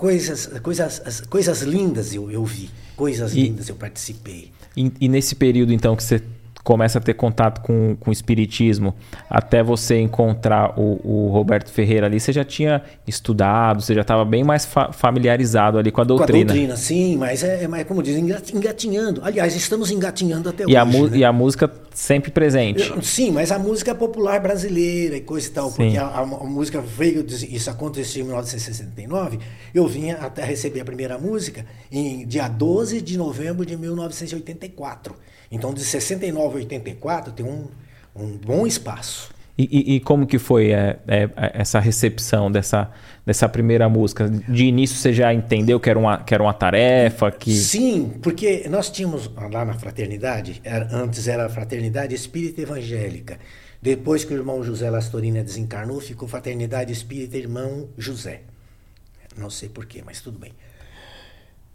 S2: coisas, coisas, coisas lindas eu, eu vi, coisas e, lindas eu participei.
S1: E, e, nesse período, então, que você começa a ter contato com, com o espiritismo, até você encontrar o, o Roberto Ferreira ali, você já tinha estudado, você já estava bem mais fa familiarizado ali com a doutrina. Com a doutrina,
S2: sim, mas é, é como diz, engatinhando. Aliás, estamos engatinhando até
S1: e
S2: hoje. A né?
S1: E a música sempre presente.
S2: Sim, mas a música popular brasileira e coisa e tal, sim. porque a, a, a, música veio, isso aconteceu em 1969, eu vinha até receber a primeira música em dia 12 de novembro de 1984. Então, de 69 a 84 tem um, um bom espaço.
S1: E, e, e, como que foi é, é, é, essa recepção dessa, dessa primeira música? De início você já entendeu que era uma, que era uma tarefa? Que...
S2: Sim, porque nós tínhamos lá na fraternidade, era, antes era a Fraternidade Espírita Evangélica. Depois que o irmão José Lastorina desencarnou, ficou Fraternidade Espírita Irmão José. Não sei porquê, mas tudo bem.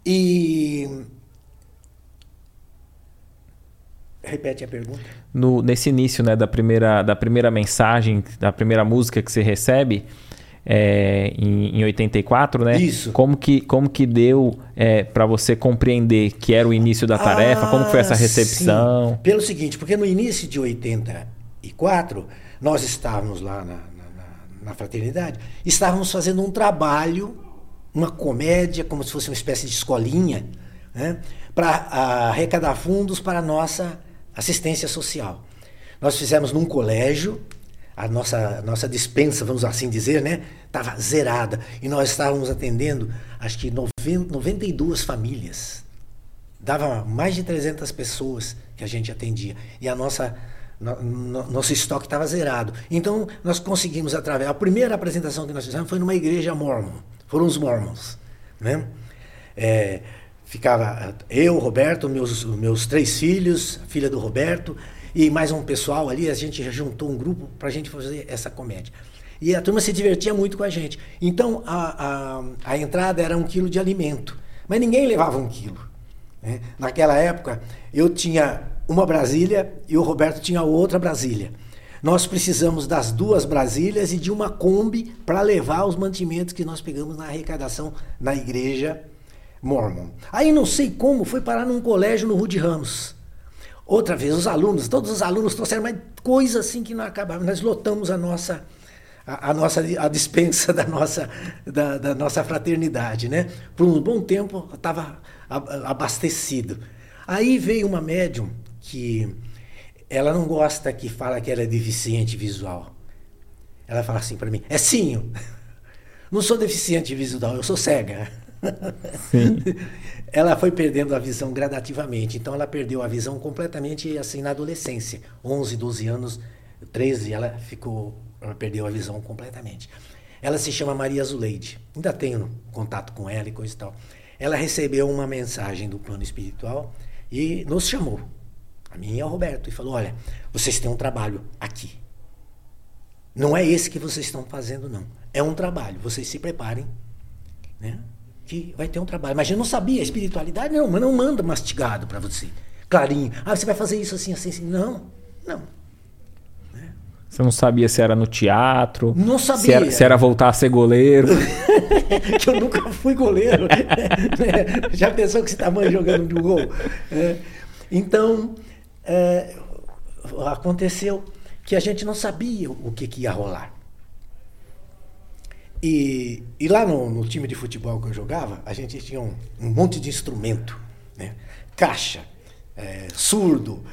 S2: E Repete a pergunta.
S1: No, nesse início né, da, primeira, da primeira mensagem, da primeira música que você recebe, é, em, em 84, né?
S2: Isso.
S1: Como que, como que deu é, para você compreender que era o início da tarefa? Ah, como foi essa ah, recepção?
S2: Sim. Pelo seguinte, porque no início de 84, nós estávamos lá na, na, na fraternidade, estávamos fazendo um trabalho, uma comédia, como se fosse uma espécie de escolinha, né? para arrecadar fundos para a nossa assistência social. Nós fizemos num colégio, a nossa, nossa dispensa, vamos assim dizer, né, estava zerada. E nós estávamos atendendo, acho que 90, 92 famílias. Dava mais de 300 pessoas que a gente atendia. E a nossa, no, no, nosso estoque estava zerado. Então, nós conseguimos, através. A primeira apresentação que nós fizemos foi numa igreja mormon. Foram os mormons. Né? É, ficava eu, Roberto, meus, meus três filhos, filha do Roberto, e mais um pessoal ali, a gente juntou um grupo para a gente fazer essa comédia. E a turma se divertia muito com a gente. Então a, a, a entrada era um quilo de alimento, mas ninguém levava um quilo. Né? Naquela época eu tinha uma Brasília e o Roberto tinha outra Brasília. Nós precisamos das duas Brasílias e de uma Kombi para levar os mantimentos que nós pegamos na arrecadação na igreja Mormon. Aí não sei como foi parar num colégio no Rude Ramos. Outra vez, os alunos, todos os alunos trouxeram mais coisa assim que não acabava. Nós lotamos a nossa a, a nossa a dispensa da nossa da, da, nossa fraternidade, né? Por um bom tempo estava abastecido. Aí veio uma médium que ela não gosta que fala que ela é deficiente visual. Ela fala assim para mim: "É sim. Não sou deficiente visual, eu sou cega." ela foi perdendo a visão gradativamente. Então ela perdeu a visão completamente assim na adolescência. 11, 12 anos, 13, ela ficou, ela perdeu a visão completamente. Ela se chama Maria Zuleide. Ainda tenho contato com ela e coisa e tal. Ela recebeu uma mensagem do plano espiritual e nos chamou, a mim e ao Roberto, e falou: Olha, vocês têm um trabalho aqui. Não é esse que vocês estão fazendo, não. É um trabalho. Vocês se preparem, né? Que vai ter um trabalho. Mas eu não sabia, a espiritualidade não, mas não manda mastigado para você. Clarinho. Ah, você vai fazer isso assim, assim, assim. Não, não.
S1: Né? Você não sabia se era no teatro?
S2: Não sabia.
S1: Se era, se era voltar a ser goleiro?
S2: que eu nunca fui goleiro. Né? Já pensou que você está mãe jogando de gol? É. Então, é, aconteceu que a gente não sabia o que, que ia rolar. E, e lá no, no, time de futebol que eu jogava, a gente tinha um, um monte de instrumento, né? Caixa, é, surdo,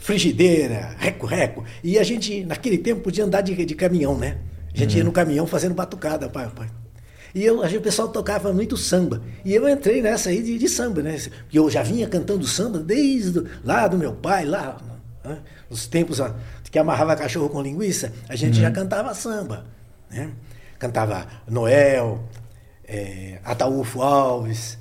S2: frigideira, reco-reco. E a gente, naquele tempo, podia andar de, de caminhão, né? A gente uhum. ia no caminhão fazendo batucada, pai, pai. E eu, a gente, o pessoal tocava muito samba. E eu entrei nessa aí de, de samba, né? E eu já vinha cantando samba desde lá do meu pai, lá, né? nos tempos que amarrava cachorro com linguiça, a gente uhum. já cantava samba, né? Cantava Noel, é, Ataúfo Alves,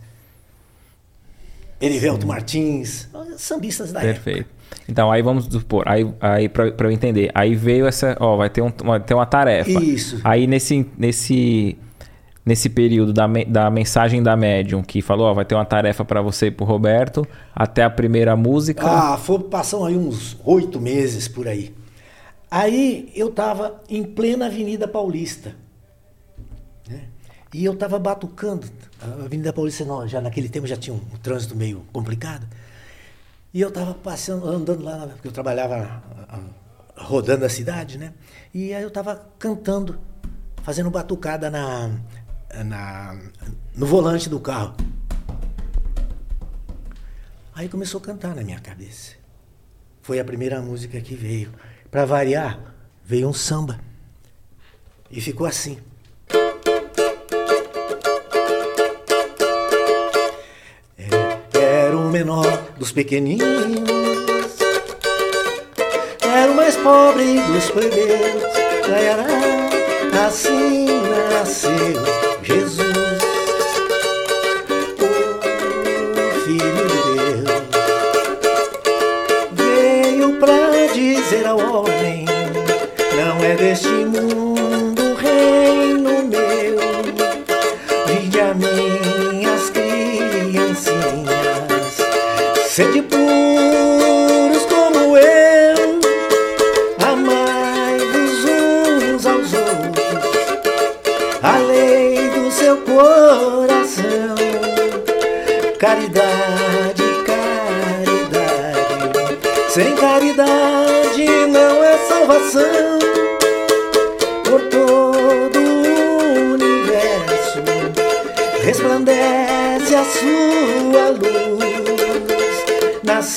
S2: Erivelto Sim. Martins, sambistas da
S1: Perfeito. época. Então, aí vamos supor, aí, aí para eu entender, aí veio essa, ó, vai ter, um, vai ter uma tarefa.
S2: Isso.
S1: Aí nesse, nesse, nesse período da, da mensagem da médium, que falou, ó, vai ter uma tarefa para você e pro Roberto, até a primeira música.
S2: Ah, foi, passam aí uns oito meses por aí. Aí eu estava em plena Avenida Paulista. E eu estava batucando, a Avenida Paulista já naquele tempo já tinha um, um trânsito meio complicado. E eu estava passando, andando lá, porque eu trabalhava rodando a cidade, né? E aí eu estava cantando, fazendo batucada na, na, no volante do carro. Aí começou a cantar na minha cabeça. Foi a primeira música que veio. Para variar, veio um samba. E ficou assim. Menor dos pequeninos. Era o mais pobre dos plebeus. Assim nasceu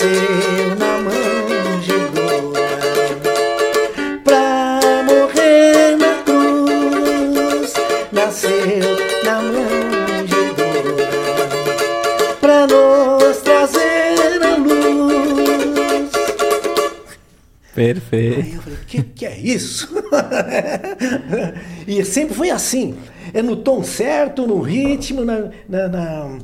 S2: Nasceu na manjedoura pra morrer na cruz. Nasceu na manjedoura pra nos trazer a luz.
S1: Perfeito.
S2: Aí eu falei, o que, que é isso? e sempre foi assim. É no tom certo, no ritmo, na, na, na,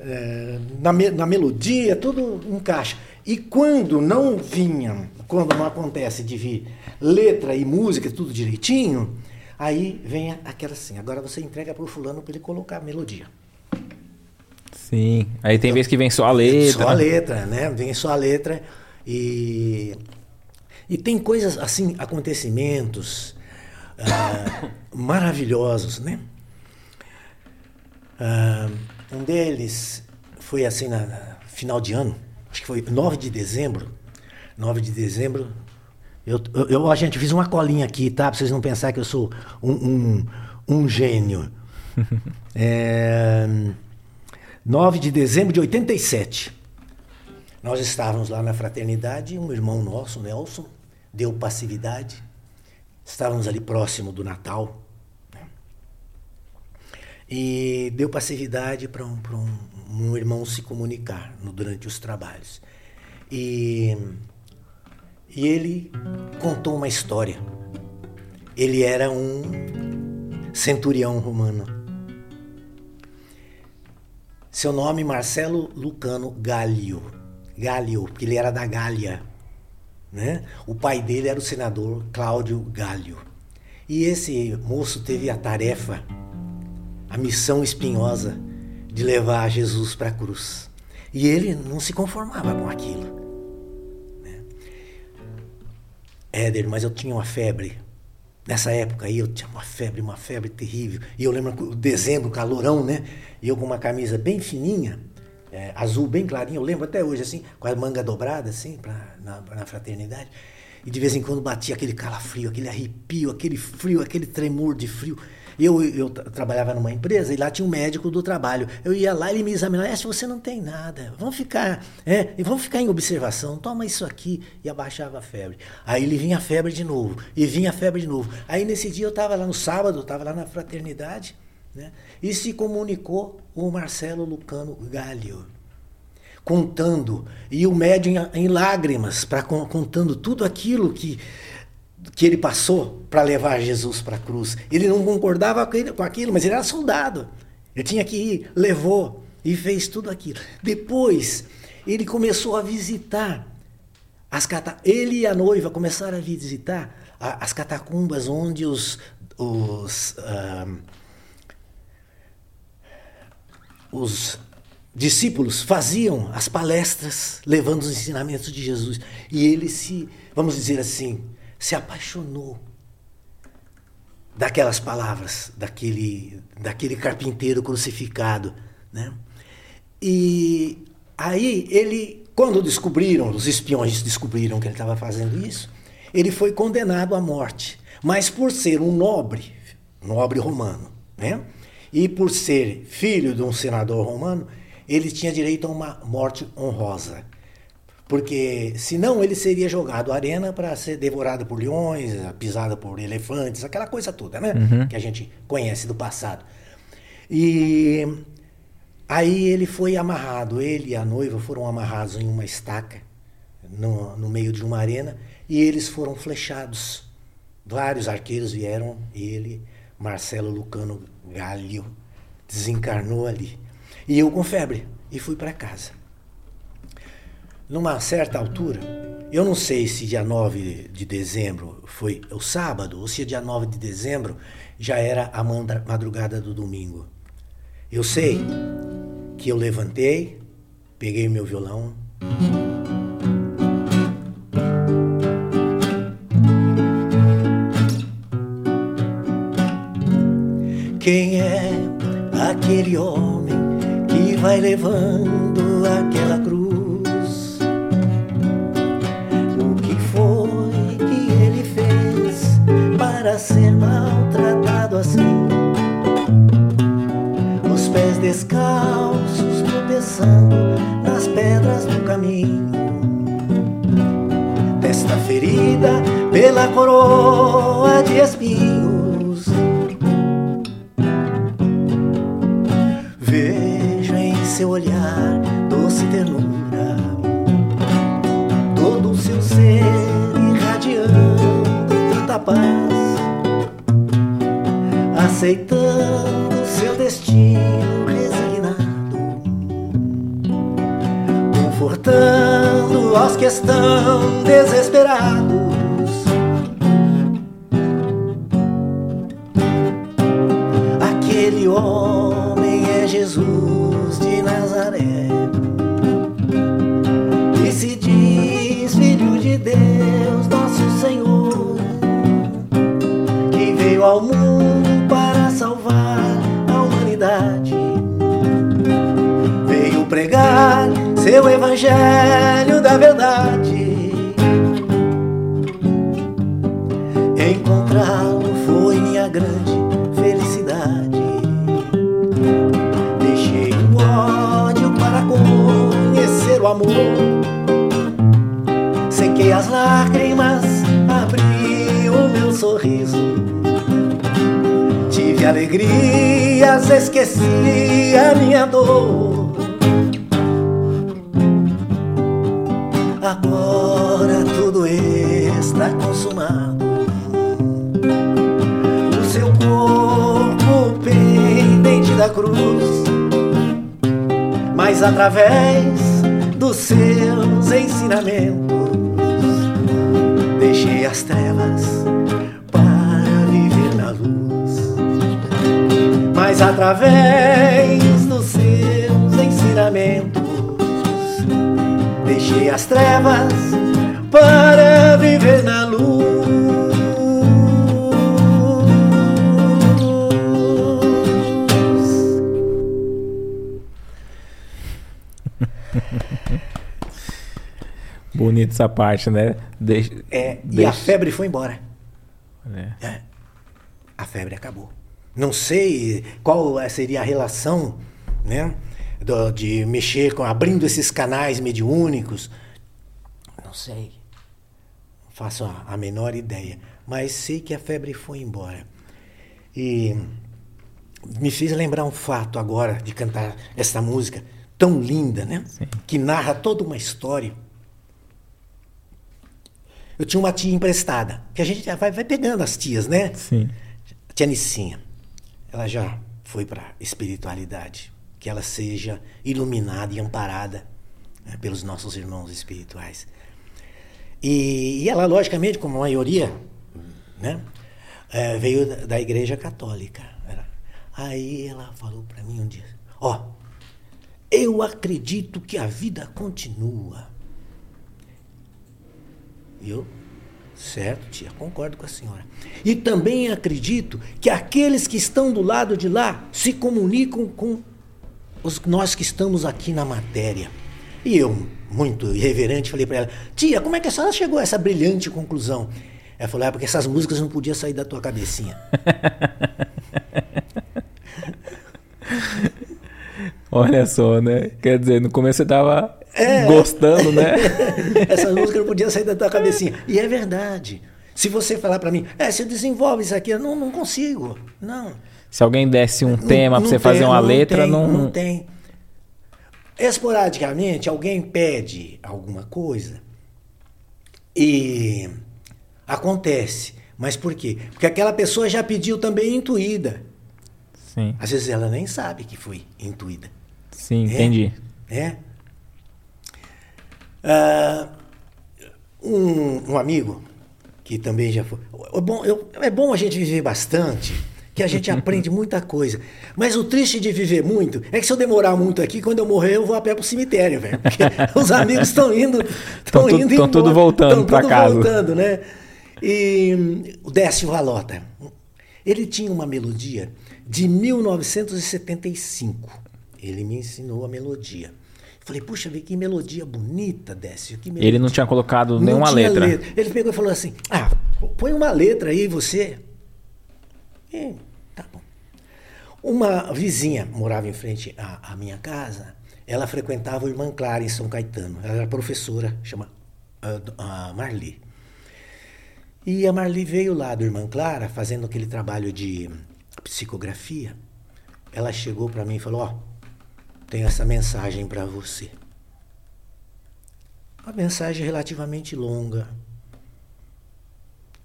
S2: eh, na, me- na melodia, tudo encaixa. E quando não vinha, quando não acontece de vir letra e música, tudo direitinho, aí vem aquela assim, agora você entrega pro fulano para ele colocar a melodia.
S1: Sim. Aí tem vezes que vem só a letra.
S2: Só a letra, né? Vem só a letra e e tem coisas assim, acontecimentos ah, maravilhosos, né? Ah, um deles foi assim na, na final de ano, acho que foi 9 de dezembro. 9 de dezembro. Eu, eu, a gente fiz uma colinha aqui, tá? Pra vocês não pensarem que eu sou um, um, um gênio. É, 9 de dezembro de 87. Nós estávamos lá na fraternidade, um irmão nosso, Nelson, deu passividade. Estávamos ali próximo do Natal. E deu passividade para um, um, um irmão se comunicar no- durante os trabalhos. E, e ele contou uma história. Ele era um centurião romano. Seu nome Marcelo Lucano Galio. Galio, porque ele era da Gália. Né? O pai dele era o senador Cláudio Galio. E esse moço teve a tarefa, a missão espinhosa de levar Jesus para a cruz. E ele não se conformava com aquilo. né? Éder, mas eu tinha uma febre. Nessa época aí eu tinha uma febre, uma febre terrível. E eu lembro dezembro, calorão, né? E eu com uma camisa bem fininha, é, azul bem clarinha, eu lembro até hoje, assim, com a manga dobrada, assim, pra, na, na fraternidade. E de vez em quando batia aquele calafrio, aquele arrepio, aquele frio, aquele tremor de frio. Eu, eu tra- trabalhava numa empresa e lá tinha um médico do trabalho. Eu ia lá, ele me examinava, é, se você não tem nada, vamos ficar, é, vamos ficar em observação, toma isso aqui, e abaixava a febre. Aí ele vinha a febre de novo, e vinha a febre de novo. Aí nesse dia eu estava lá no sábado, estava lá na fraternidade, né, e se comunicou o Marcelo Lucano Galho contando e o médium em, lágrimas para contando tudo aquilo que que ele passou para levar Jesus para a cruz. Ele não concordava com, aquilo, mas ele era soldado. Ele tinha que ir, levou e fez tudo aquilo. Depois ele começou a visitar as cata ele e a noiva começaram a visitar as catacumbas onde os os os discípulos faziam as palestras levando os ensinamentos de Jesus e ele se, vamos dizer assim, se apaixonou daquelas palavras, daquele, daquele carpinteiro crucificado. Né? E aí ele, quando descobriram, os espiões descobriram que ele estava fazendo isso, ele foi condenado à morte. Mas por ser um nobre, nobre romano, né? E por ser filho de um senador romano, ele tinha direito a uma morte honrosa. Porque senão ele seria jogado à arena para ser devorado por leões, pisado por elefantes, aquela coisa toda, né? Uhum. Que a gente conhece do passado. E aí ele foi amarrado, ele e a noiva foram amarrados em uma estaca no, no meio de uma arena e eles foram flechados. Vários arqueiros vieram ele, Marcelo Lucano Galho, desencarnou ali. E eu com febre e fui para casa numa certa altura, eu não sei se dia 9 de dezembro foi o sábado ou se dia 9 de dezembro já era a madrugada do domingo. Eu sei que eu levantei, peguei meu violão. Quem é aquele homem que vai levando aquela cruz? Ser maltratado assim. Os pés descalços tropeçando nas pedras do caminho. Desta ferida pela coroa de espinhos. Vejo em seu olhar doce ternura, todo o seu ser irradiando tanta paz aceitando seu destino resignado, confortando aos que estão desesperados. Aquele homem é Jesus seu evangelho da verdade. Encontrá-lo foi minha grande felicidade. Deixei o ódio para conhecer o amor. Sequei as lágrimas, abri o meu sorriso de alegrias esqueci a minha dor. Agora tudo está consumado. O seu corpo pendente da cruz, mas através dos seus ensinamentos deixei as trevas mas através dos seus ensinamentos deixei as trevas para viver na luz.
S1: Bonita essa parte, né?
S2: Deixa, é, deixa... E a febre foi embora. É. É. A febre acabou. Não sei qual seria a relação, né? Do, de mexer com abrindo esses canais mediúnicos. Não sei. Não faço a, a menor ideia. Mas sei que a febre foi embora. E me fez lembrar um fato agora de cantar essa música tão linda, né? Sim. Que narra toda uma história. Eu tinha uma tia emprestada, que a gente vai, vai pegando as tias, né?
S1: Sim.
S2: Tia Nicinha ela já foi para a espiritualidade. Que ela seja iluminada e amparada né, pelos nossos irmãos espirituais. E, e, ela, logicamente, como a maioria, né, é, veio da, da, Igreja Católica. Aí ela falou para mim um dia: Ó, oh, eu acredito que a vida continua. E eu Certo, tia, concordo com a senhora. E também acredito que aqueles que estão do lado de lá se comunicam com os, nós que estamos aqui na matéria. E eu, muito irreverente, falei para ela: Tia, como é que a senhora chegou a essa brilhante conclusão? Ela falou: É porque essas músicas não podiam sair da tua cabecinha.
S1: Olha só, né? Quer dizer, no começo você tava é, gostando, né?
S2: Essas músicas não podiam sair da tua cabecinha. E é verdade. Se você falar para mim, é, você desenvolve isso aqui, eu não, não consigo. Não.
S1: Se alguém desse um não, tema para você tem, fazer uma não letra,
S2: tem,
S1: não.
S2: Não tem. Esporadicamente, alguém pede alguma coisa e acontece. Mas por quê? Porque aquela pessoa já pediu também intuída.
S1: Sim.
S2: Às vezes ela nem sabe que foi intuída.
S1: Sim, é? entendi.
S2: É. Uh, um, um, amigo que também já foi. É bom, eu, é bom a gente viver bastante, que a gente aprende muita coisa. Mas o triste de viver muito é que se eu demorar muito aqui, quando eu morrer, eu vou a pé pro cemitério, velho. Porque os amigos estão indo. Estão indo
S1: Estão tudo voltando para casa. voltando,
S2: né? E o Décio Valota. Ele tinha uma melodia de 1975. Ele me ensinou a melodia. Falei, puxa, vê que melodia bonita, Décio. Que melodia.
S1: Ele não tinha colocado não nenhuma letra. letra.
S2: Ele pegou e falou assim: ah, põe uma letra aí, você. E. Uma vizinha morava em frente à, à, minha casa. Ela frequentava o Irmã Clara em São Caetano. Ela era professora, chama uh, Marli. E a Marli veio lá do Irmã Clara, fazendo aquele trabalho de psicografia. Ela chegou para mim e falou: Ó, oh, tem essa mensagem para você. Uma mensagem relativamente longa.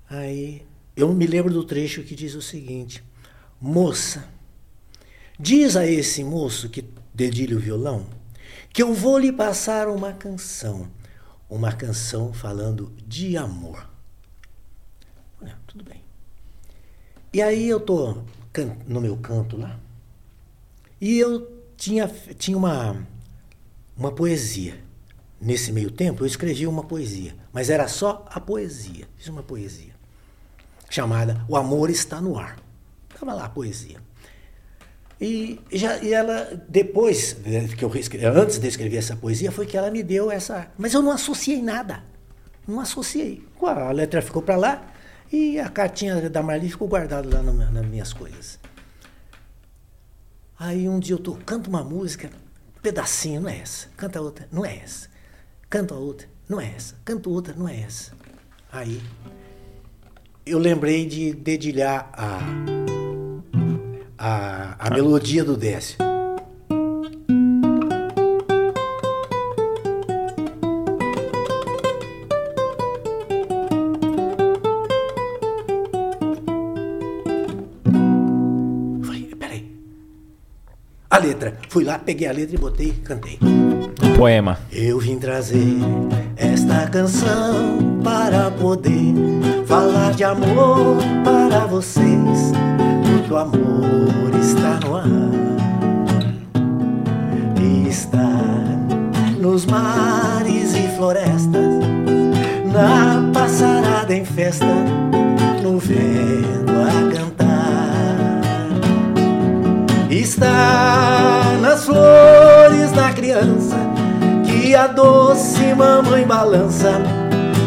S2: Aí eu me lembro do trecho que diz o seguinte: Moça, diz a esse moço que dedilha o violão que eu vou lhe passar uma canção, uma canção falando de amor. tudo bem. E aí eu tô no meu canto lá e eu tinha, tinha uma, uma poesia. Nesse meio tempo, eu escrevi uma poesia, mas era só a poesia. Fiz uma poesia chamada O Amor Está no Ar. Estava lá a poesia. E, já, e ela, depois, que eu antes de escrever essa poesia, foi que ela me deu essa. Mas eu não associei nada. Não associei. A letra ficou para lá e a cartinha da Marli ficou guardada lá nas minhas coisas. Aí um dia eu tô, canto uma música, pedacinho, não é essa. Canta outra, não é essa. Canto a outra, não é essa. Canto outra, não é essa. Aí eu lembrei de dedilhar a, a, a melodia do Décio. a letra. Fui lá, peguei a letra e botei cantei.
S1: Poema.
S2: Eu vim trazer esta canção para poder falar de amor para vocês. Amor está no ar. Está nos mares e florestas, na passarada em festa, no vento a está nas flores da criança que a doce mamãe balança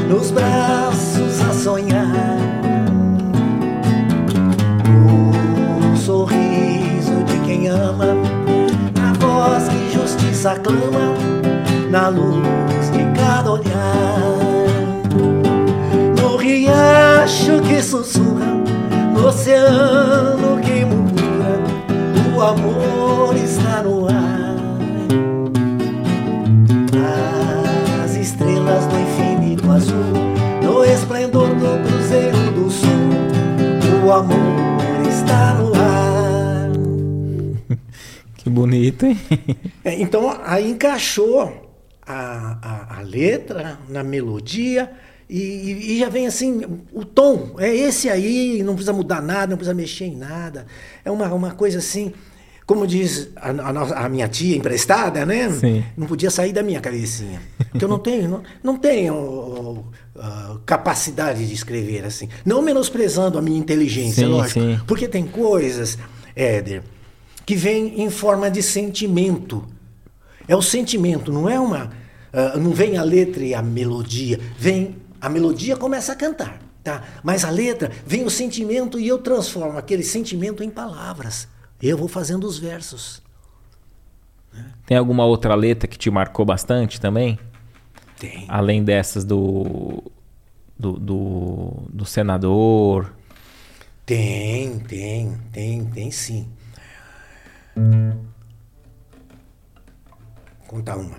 S2: nos braços a sonhar. De quem ama, na voz que justiça clama, na luz de cada olhar. No riacho que sussurra, no oceano que o amor
S1: bonito, hein?
S2: É, então aí encaixou a, a, a letra na melodia. E, e, já vem assim, o tom é esse aí, não precisa mudar nada, não precisa mexer em nada. É uma, uma coisa assim como diz a, a, a, minha tia emprestada, né?
S1: Sim.
S2: Não podia sair da minha cabecinha. Porque eu não tenho, não, não tenho uh, capacidade de escrever assim. Não menosprezando a minha inteligência,
S1: sim,
S2: lógico.
S1: Sim.
S2: Porque tem coisas, Éder, que vem em forma de sentimento. É o sentimento, não é uma. Uh, não vem a letra e a melodia. Vem. A melodia começa a cantar, tá? Mas a letra vem o sentimento e eu transformo aquele sentimento em palavras. Eu vou fazendo os versos.
S1: Tem alguma outra letra que te marcou bastante também?
S2: Tem.
S1: Além dessas do, do, do, do senador?
S2: Tem, tem, tem, tem sim. Contar uma.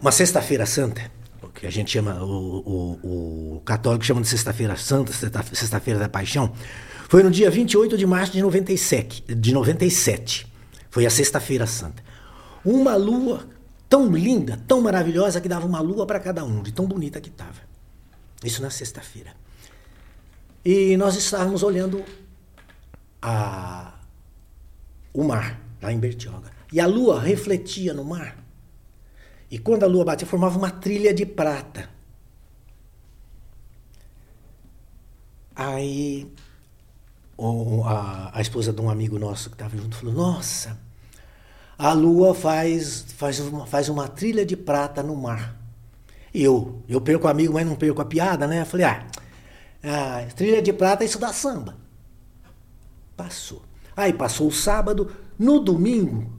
S2: Uma sexta-feira santa, o que a gente chama, o, o, o católico chama de sexta-feira santa, sexta-feira da paixão, foi no dia 28 de março de 97. De 97. Foi a Sexta-feira Santa. Uma lua tão linda, tão maravilhosa, que dava uma lua para cada um, de tão bonita que estava. Isso na sexta-feira. E nós estávamos olhando a, o mar, lá em Bertioga. E a lua refletia no mar. E quando a lua batia, formava uma trilha de prata. Aí a, a esposa de um amigo nosso que estava junto falou: Nossa, a lua faz, faz, uma, faz uma trilha de prata no mar. E eu, eu perco o amigo, mas não perco a piada, né? Eu falei: Ah, ah trilha de prata, isso dá samba. Passou. Aí passou o sábado, no domingo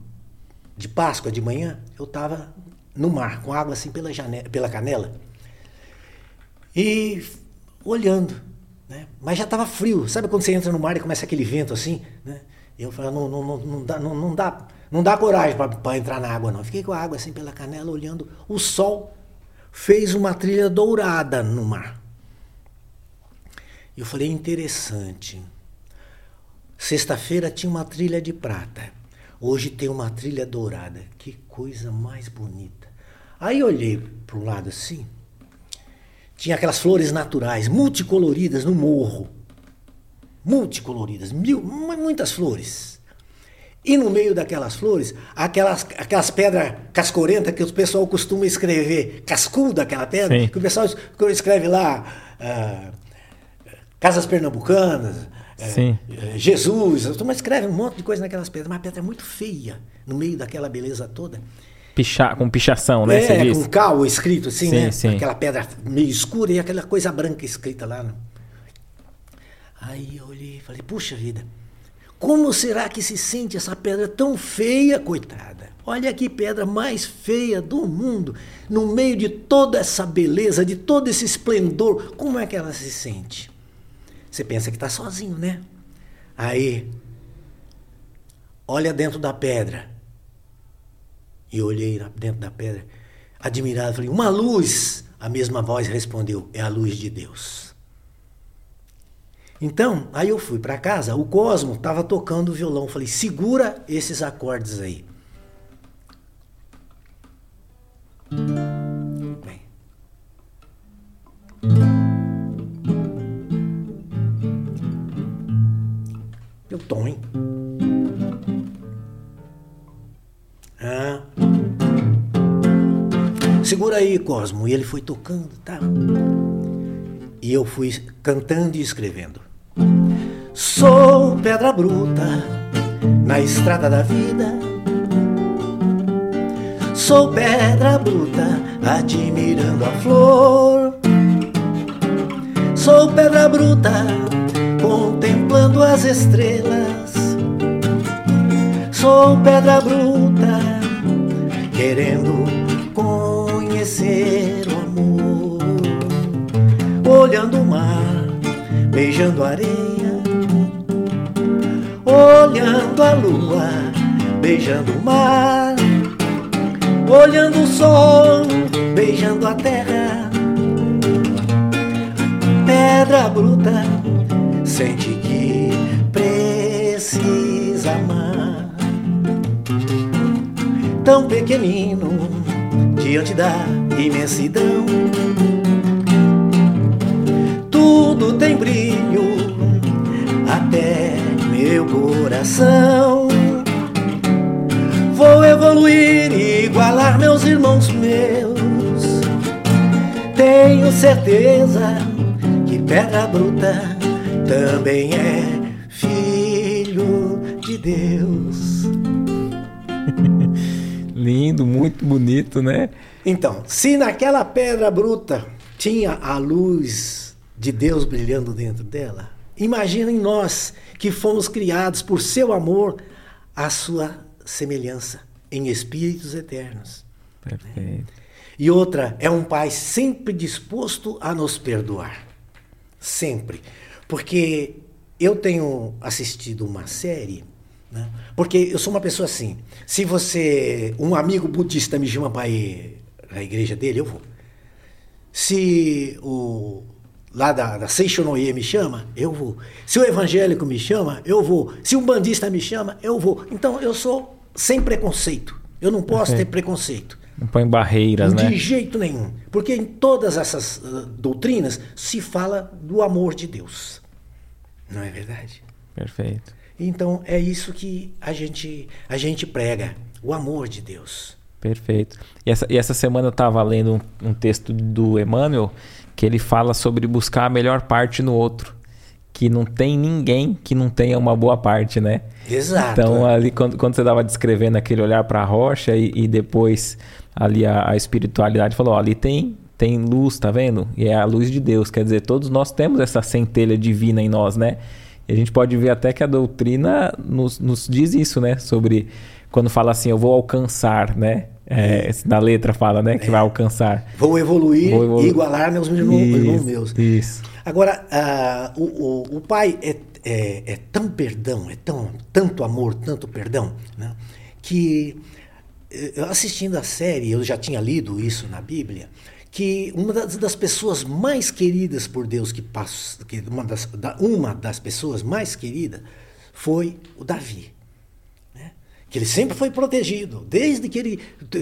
S2: de Páscoa de manhã, eu estava no mar, com água assim pela, janela, pela canela. E olhando né? Mas já estava frio. Sabe quando você entra no mar e começa aquele vento assim? Né? Eu falei, não, não, não, não, dá, não, não, dá, coragem para entrar na água, não. Fiquei com a água assim pela canela, olhando. O sol fez uma trilha dourada no mar. Eu falei, interessante. Sexta-feira tinha uma trilha de prata. Hoje tem uma trilha dourada. Que coisa mais bonita. Aí olhei para o lado assim. Tinha aquelas flores naturais, multicoloridas no morro. Multicoloridas, mil, muitas flores. E no meio daquelas flores, aquelas, aquelas pedras cascorentas que o pessoal costuma escrever, cascuda aquela pedra,
S1: Sim.
S2: que o pessoal escreve lá, ah, Casas Pernambucanas,
S1: Sim.
S2: É, Jesus, turma escreve um monte de coisa naquelas pedras, mas a pedra é muito feia, no meio daquela beleza toda.
S1: Picha, com pichação, né?
S2: É, com cal escrito assim,
S1: sim,
S2: né?
S1: Sim.
S2: Aquela pedra meio escura e aquela coisa branca escrita lá. Né? Aí eu olhei e falei, puxa vida, como será que se sente essa pedra tão feia, coitada? Olha que pedra mais feia do mundo, no meio de toda essa beleza, de todo esse esplendor, como é que ela se sente? Você pensa que está sozinho, né? Aí, olha dentro da pedra e olhei dentro da pedra, admirado, falei: Uma luz! A mesma voz respondeu: É a luz de Deus. Então, aí eu fui para casa, o Cosmo estava tocando o violão. Falei: Segura esses acordes aí. Tom, hein? Segura aí, Cosmo. E ele foi tocando, tá? E eu fui cantando e escrevendo. Sou pedra bruta na estrada da vida. Sou pedra bruta admirando a flor. Sou pedra bruta contemplando as estrelas. Sou pedra bruta querendo conhecer o amor. Olhando o mar, beijando a areia. Olhando a lua, beijando o mar. Olhando o sol, beijando a terra. Pedra bruta, sente que precisa amar. Tão pequenino diante da imensidão. Tudo tem brilho até meu coração. evoluir e igualar meus irmãos meus. Tenho certeza que pedra bruta também é filho de Deus.
S1: Lindo, muito bonito, né?
S2: Então, se naquela pedra bruta tinha a luz de Deus brilhando dentro dela, imaginem nós que fomos criados por seu amor à sua semelhança em espíritos eternos.
S1: Perfeito.
S2: E outra, é um pai sempre disposto a nos perdoar. Sempre. Porque eu tenho assistido uma série, né? porque eu sou uma pessoa assim. Se você, um amigo budista me chama para ir à igreja dele, eu vou. Se o lá da, da Seishonoye me chama, eu vou. Se o evangélico me chama, eu vou. Se um bandista me chama, eu vou. Então eu sou sem preconceito. Eu não posso ter preconceito.
S1: Não põe barreiras,
S2: de
S1: né?
S2: De jeito nenhum. Porque em todas essas uh, doutrinas se fala do amor de Deus. Não é verdade?
S1: Perfeito.
S2: Então é isso que a gente, a gente prega, o amor de Deus.
S1: Perfeito. E essa, e essa semana eu estava lendo um, um, texto do Emmanuel que ele fala sobre buscar a melhor parte no outro. Que não tem ninguém que não tenha uma boa parte, né?
S2: Exato.
S1: Então, ali, quando, quando você estava descrevendo aquele olhar para a rocha e, e, depois ali a, a espiritualidade, falou: ó, ali tem, tem luz, tá vendo? E é a luz de Deus. Quer dizer, todos nós temos essa centelha divina em nós, né? E a gente pode ver até que a doutrina nos, nos diz isso, né? Sobre quando fala assim, eu vou alcançar, né? É, na letra fala, né? Que é. vai alcançar.
S2: Vou evoluir vou evolu... e igualar meus irmãos, irmãos meus.
S1: Isso.
S2: Agora, uh, o, o, o, pai é, é, é, tão perdão, é tão, tanto amor, tanto perdão, né? que assistindo a série, eu já tinha lido isso na Bíblia, que uma das, das pessoas mais queridas por Deus, que, passou, que uma, das, uma das pessoas mais queridas, foi o Davi que ele sempre foi protegido, desde que ele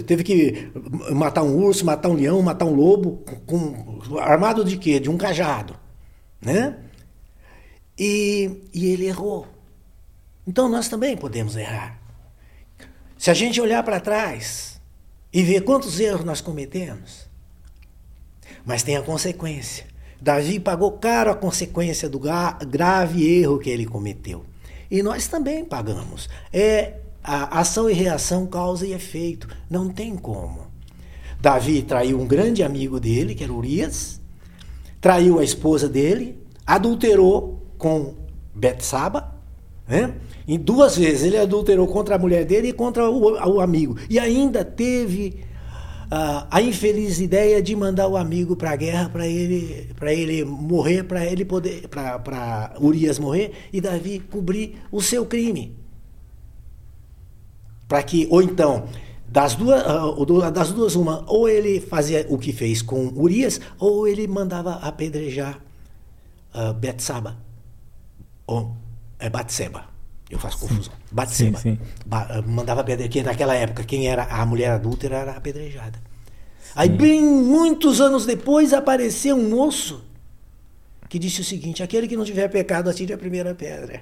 S2: teve que matar um urso, matar um leão, matar um lobo, com, armado de quê? De um cajado, né? E, e ele errou. Então nós também podemos errar. Se a gente olhar para trás e ver quantos erros nós cometemos, mas tem a consequência. Davi pagou caro a consequência do grave erro que ele cometeu. E nós também pagamos. É a ação e reação, causa e efeito. Não tem como. Davi traiu um grande amigo dele, que era Urias, traiu a esposa dele, adulterou com Betsaba, né? Em duas vezes ele adulterou contra a mulher dele e contra o, o amigo. E ainda teve uh, a infeliz ideia de mandar o amigo para a guerra para ele, ele morrer, para ele poder, para Urias morrer e Davi cobrir o seu crime para que ou então das duas, uh, das duas uma, ou ele fazia o que fez com Urias, ou ele mandava apedrejar uh, Betsaba, ou é Batseba. Eu faço sim. confusão. Batseba. Sim, sim. Ba mandava apedrejar, que naquela época quem era a mulher adúltera era apedrejada. Aí bem muitos anos depois apareceu um moço que disse o seguinte: aquele que não tiver pecado atire a primeira pedra.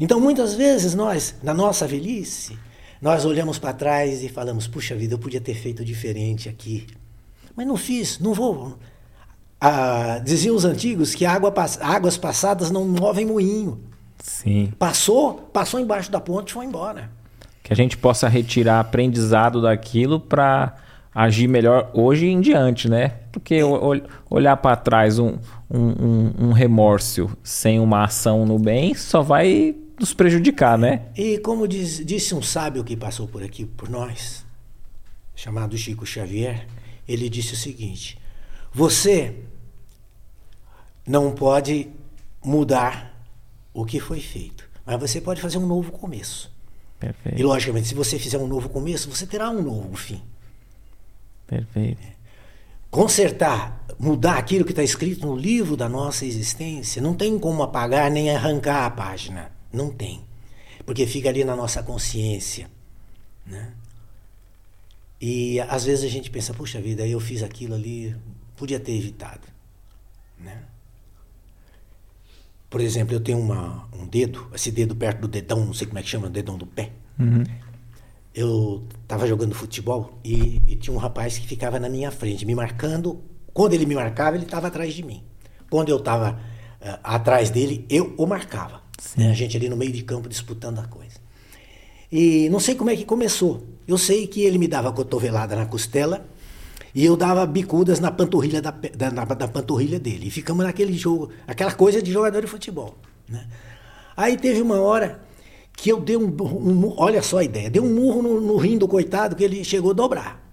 S2: Então, muitas vezes nós, na nossa velhice, nós olhamos para trás e falamos: puxa vida, eu podia ter feito diferente aqui. Mas não fiz, não vou. Ah, diziam os antigos que água, águas passadas não movem moinho.
S1: Sim.
S2: Passou, passou embaixo da ponte e foi embora.
S1: Que a gente possa retirar aprendizado daquilo para agir melhor hoje em diante, né? Porque olhar para trás um, um, um, um remorso sem uma ação no bem só vai nos prejudicar, né?
S2: E como diz, disse um sábio que passou por aqui, por nós, chamado Chico Xavier, ele disse o seguinte: Você não pode mudar o que foi feito, mas você pode fazer um novo começo.
S1: Perfeito.
S2: E logicamente, se você fizer um novo começo, você terá um novo fim.
S1: Perfeito.
S2: Consertar, mudar aquilo que está escrito no livro da nossa existência, não tem como apagar nem arrancar a página. Não tem. Porque fica ali na nossa consciência. Né? E às vezes a gente pensa, puxa vida, eu fiz aquilo ali, podia ter evitado. Né? Por exemplo, eu tenho uma, um dedo, esse dedo perto do dedão, não sei como é que chama, o dedão do pé.
S1: Uhum.
S2: eu estava jogando futebol e, e, tinha um rapaz que ficava na minha frente, me marcando. Quando ele me marcava, ele estava atrás de mim. Quando eu estava uh, atrás dele, eu o marcava. Né? A gente ali no meio de campo disputando a coisa. E não sei como é que começou. Eu sei que ele me dava cotovelada na costela e eu dava bicudas na panturrilha, da, da, na, da panturrilha dele. E ficamos naquele jogo, aquela coisa de jogador de futebol. Né? Aí teve uma hora que eu dei um, um olha só a ideia, dei um murro no, no rim do coitado que ele chegou a dobrar.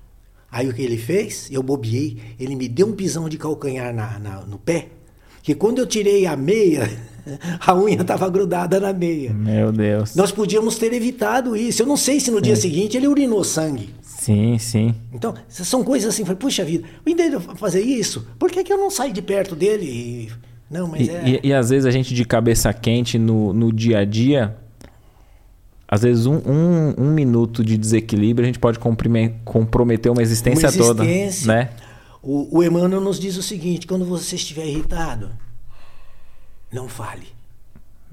S2: Aí o que ele fez? Eu bobiei, ele me deu um pisão de calcanhar na, na no pé, que quando eu tirei a meia, a unha estava grudada na meia.
S1: Meu Deus.
S2: Nós podíamos ter evitado isso. Eu não sei se no dia seguinte ele urinou sangue.
S1: Sim, sim.
S2: Então, são coisas assim, falei, puxa vida, o ideia de fazer isso, por que, que eu não saí de perto dele? E, não, mas
S1: e, é... e, e às vezes a gente de cabeça quente no, no dia a dia às vezes um, um, um, minuto de desequilíbrio a gente pode comprometer uma existência, uma existência toda, né?
S2: O, o Emmanuel nos diz o seguinte: quando você estiver irritado, não fale.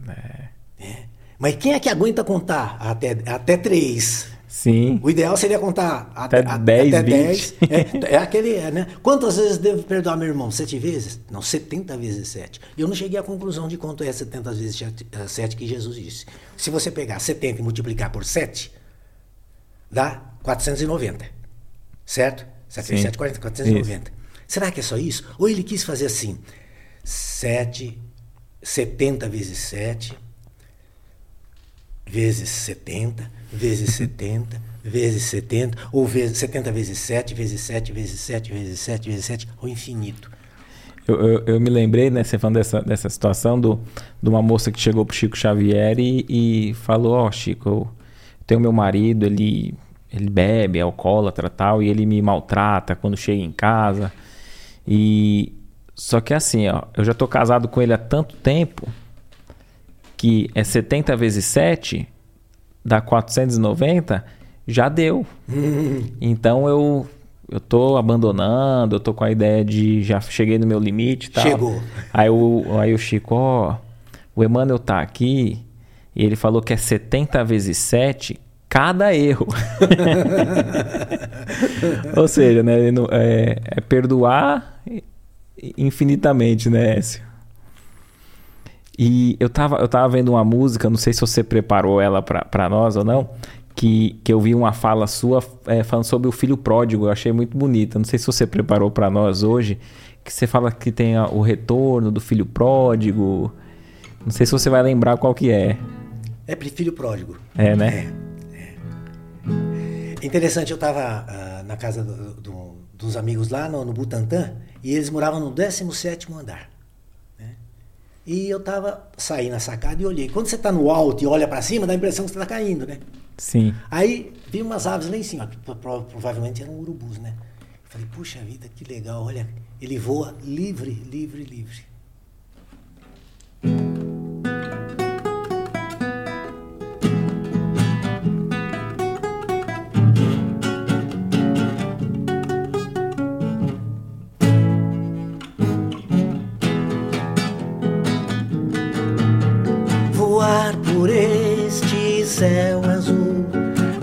S2: É. É. Mas quem é que aguenta contar até, até três?
S1: Sim.
S2: O ideal seria contar
S1: até, até 10, até 10.
S2: É, é, aquele, é, né? Quantas vezes devo perdoar meu irmão? Sete vezes? Não, 70 vezes sete. Eu não cheguei à conclusão de quanto é 70 vezes sete que Jesus disse. Se você pegar 70 e multiplicar por 7, dá 490. Certo? 7 vezes 7, 40, 490. Isso. Será que é só isso? Ou ele quis fazer assim? 7, 70 vezes 7, vezes 70, vezes 70, vezes 70, ou vezes 70 vezes 7, vezes 7, vezes 7, vezes 7, vezes 7, ao infinito.
S1: Eu, eu, eu, me lembrei, né, você falando dessa, dessa situação, do, de uma moça que chegou pro Chico Xavier e, e falou, ó, oh, Chico, eu tenho meu marido, ele, ele bebe, é alcoólatra tal, e ele me maltrata quando chega em casa. E só que assim, ó, eu já tô casado com ele há tanto tempo que é 70 vezes 7 dá 490, já deu. Então eu eu tô abandonando, eu tô com a ideia de já cheguei no meu limite e tal.
S2: Chegou.
S1: Aí o, aí o Chico, ó, o Emmanuel tá aqui e ele falou que é 70 vezes 7 cada erro. Ou seja, né, é, é perdoar infinitamente, né, Écio? E eu tava, eu tava vendo uma música, não sei se você preparou ela para nós ou não, que, que eu vi uma fala sua é, falando sobre o filho pródigo, eu achei muito bonita. Não sei se você preparou para nós hoje, que você fala que tem o retorno do filho pródigo. Não sei se você vai lembrar qual que é.
S2: É filho pródigo.
S1: É, né?
S2: É. é. Interessante, eu estava uh, na casa do, do, dos amigos lá no, no Butantã e eles moravam no 17º andar. E eu tava saindo na sacada e olhei. Quando você está no alto e olha para cima, dá a impressão que você está caindo, né?
S1: Sim.
S2: Aí vi umas aves lá em cima, provavelmente eram urubus, né? Eu falei, puxa vida, que legal, olha, ele voa livre, livre, livre.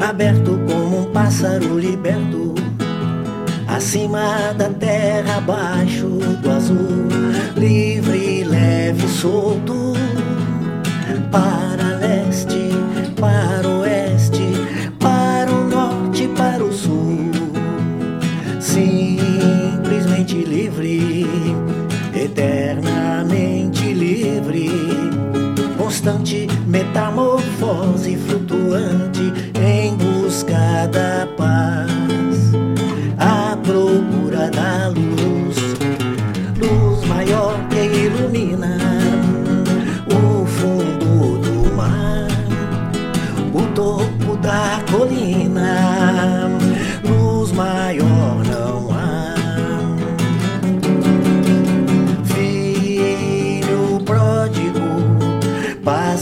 S2: Aberto como um pássaro liberto, acima da terra, abaixo do azul, livre, leve, solto, para leste, para oeste, para o norte, para o sul, simplesmente livre, eternamente livre, constante metamorfose flutuante em busca da paz,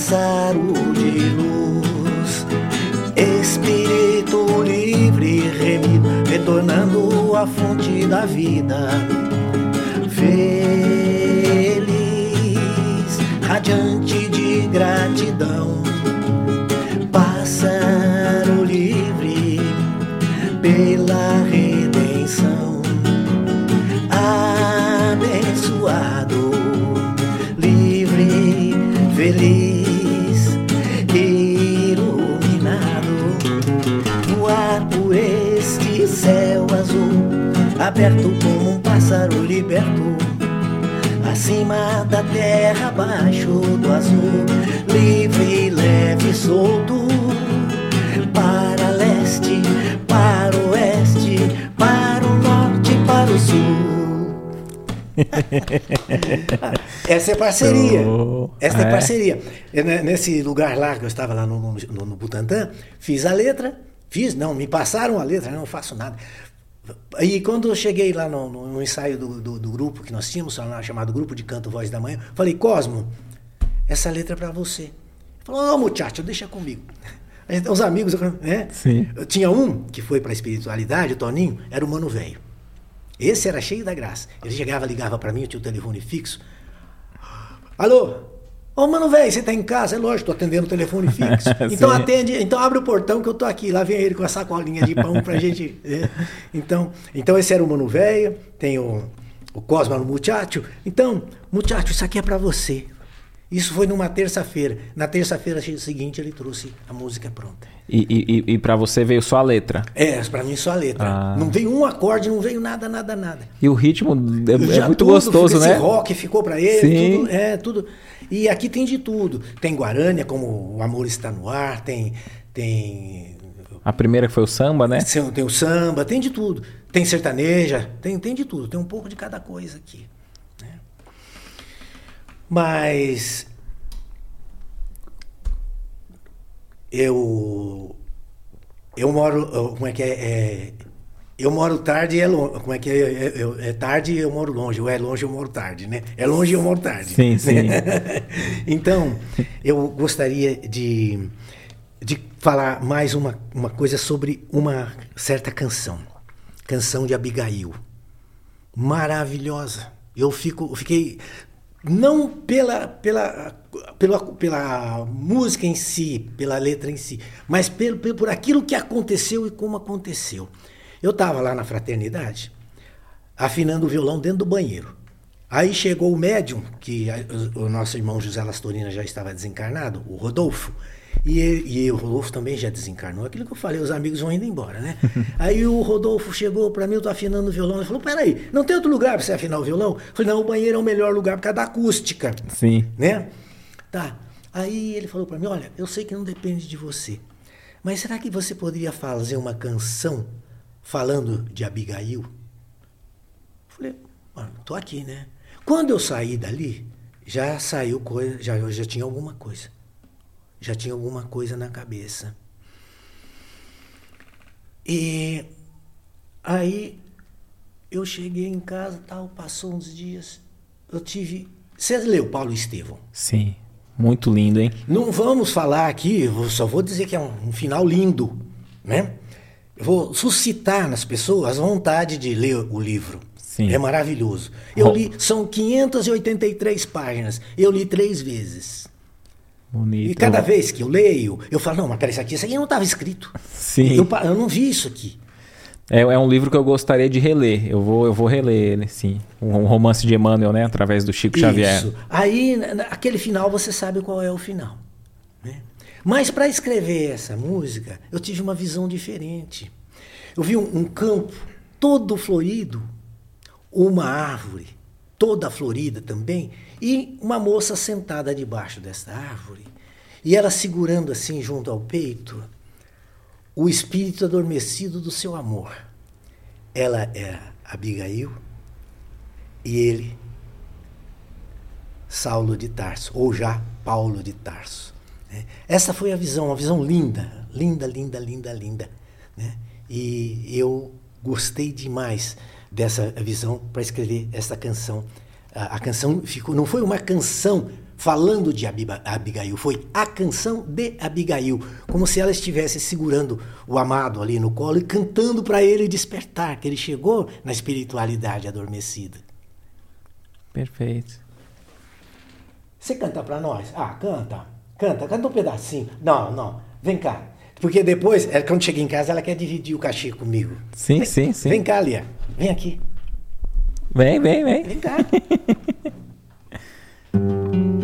S2: pássaro de luz, espírito retornando à fonte da vida. Feliz, radiante de gratidão, pássaro livre feliz, aberto como um pássaro liberto. Acima da terra, abaixo do azul, livre, leve, solto, para leste, para oeste, para o norte, para o sul. Essa é parceria. Essa é.
S1: é.
S2: parceria. Nesse lugar lá que eu estava lá no, no, no Butantã, fiz a letra, fiz, não, me passaram a letra, não faço nada. E quando eu cheguei lá no, no- ensaio do, do- do grupo que nós tínhamos, chamado Grupo de Canto Voz da Manhã, falei, Cosmo, essa letra é para você. Ele falou, ô muchacho, deixa comigo. A gente- Os amigos, né?
S1: Sim.
S2: Eu tinha um que foi para a espiritualidade, o Toninho, era o mano velho. Esse era cheio da graça. Ele chegava, ligava para mim, eu tinha o telefone fixo. Alô? Ô, mano, velho, você tá em casa? É lógico, tô atendendo o telefone fixo. Então atende, então abre o portão que eu tô aqui. Lá vem ele com a sacolinha de pão pra gente. é. Então, então esse era o mano velho, tem o, o Cosma no Muchacho. Então, Muchacho, isso aqui é pra você. Isso foi numa terça-feira. Na terça-feira seguinte ele trouxe a música pronta.
S1: E, e, e- pra você veio só a letra.
S2: É, pra mim só a letra.
S1: Ah.
S2: Não veio um acorde, não veio nada, nada, nada.
S1: E o ritmo é, é muito
S2: tudo,
S1: gostoso,
S2: esse
S1: né?
S2: rock ficou pra ele,
S1: Sim.
S2: tudo, é, tudo. E aqui tem de tudo. Tem Guarânia, como O Amor Está no Ar, tem tem
S1: A primeira que foi o samba, né?
S2: tem o samba, tem de tudo. Tem sertaneja, tem, tem de tudo. Tem um pouco de cada coisa aqui. né? Mas eu eu moro como é que é, é eu moro tarde e é longe. Como é que é? É, é- é tarde e eu moro longe. Ou é longe eu moro tarde, né? É longe eu moro tarde.
S1: Sim, sim.
S2: então, eu gostaria de, de falar mais uma, uma coisa sobre uma certa canção. Canção de Abigail. Maravilhosa. Eu fico, eu fiquei não pela, pela, pela, pela música em si, pela letra em si, mas pelo, pelo- por aquilo que aconteceu e como aconteceu. Eu estava lá na fraternidade, afinando o violão dentro do banheiro. Aí chegou o médium, que a- o, o nosso irmão José Lastorina já estava desencarnado, o Rodolfo, e, e o Rodolfo também já desencarnou. Aquilo que eu falei, os amigos vão indo embora, né? Aí o Rodolfo chegou para mim, eu tô afinando o violão, ele falou, peraí, não tem outro lugar para você afinar o violão? Eu falei, não, o banheiro é o melhor lugar por causa da acústica
S1: Sim.
S2: né? Tá. Aí ele falou para mim, olha, eu sei que não depende de você, mas será que você poderia fazer uma canção falando de Abigail? Falei, mano, tô aqui, né? Quando eu saí dali, já saiu coisa, já, eu já tinha alguma coisa. Já tinha alguma coisa na cabeça. E aí eu cheguei em casa, tal, passou uns dias, eu tive. Você leu Paulo Estevão?
S1: Sim. Muito lindo, hein?
S2: Não vamos falar aqui, eu só vou dizer que é um, um final lindo, né? Eu vou suscitar nas pessoas a vontade de ler o livro.
S1: Sim.
S2: É maravilhoso. Eu li, são 583 páginas. Eu li três vezes.
S1: Bonito.
S2: E cada vez que eu leio, eu falo, não, mas peraí, isso aqui, isso aqui não estava escrito.
S1: Sim.
S2: Eu, eu não vi isso aqui.
S1: É, é um livro que eu gostaria de reler. Eu vou, eu vou reler ele, sim. Um, um romance de Emmanuel, né? Através do Chico Xavier.
S2: Isso. Aí, aquele final, você sabe qual é o final. né? Mas para escrever essa música, eu tive uma visão diferente. Eu vi um, um campo todo florido, uma árvore toda florida também, e uma moça sentada debaixo dessa árvore, e ela segurando assim junto ao peito o espírito adormecido do seu amor. Ela era Abigail e ele Saulo de Tarso, ou já Paulo de Tarso. né? Essa foi a visão, uma visão linda, linda, linda, linda, linda. né? E eu gostei demais dessa visão para escrever essa canção. A, a canção ficou, não foi uma canção falando de Abigail, foi a canção de Abigail, como se ela estivesse segurando o amado ali no colo e cantando para ele despertar, que ele chegou na espiritualidade adormecida.
S1: Perfeito.
S2: Você canta pra nós? Ah, canta. Canta, canta um pedacinho. Não, não. Vem cá. Porque depois, ela, quando chega em casa, ela quer dividir o cachê comigo.
S1: Sim,
S2: Vem-
S1: sim, sim.
S2: Vem cá, Lia. Vem aqui.
S1: 喂喂喂。
S2: 您看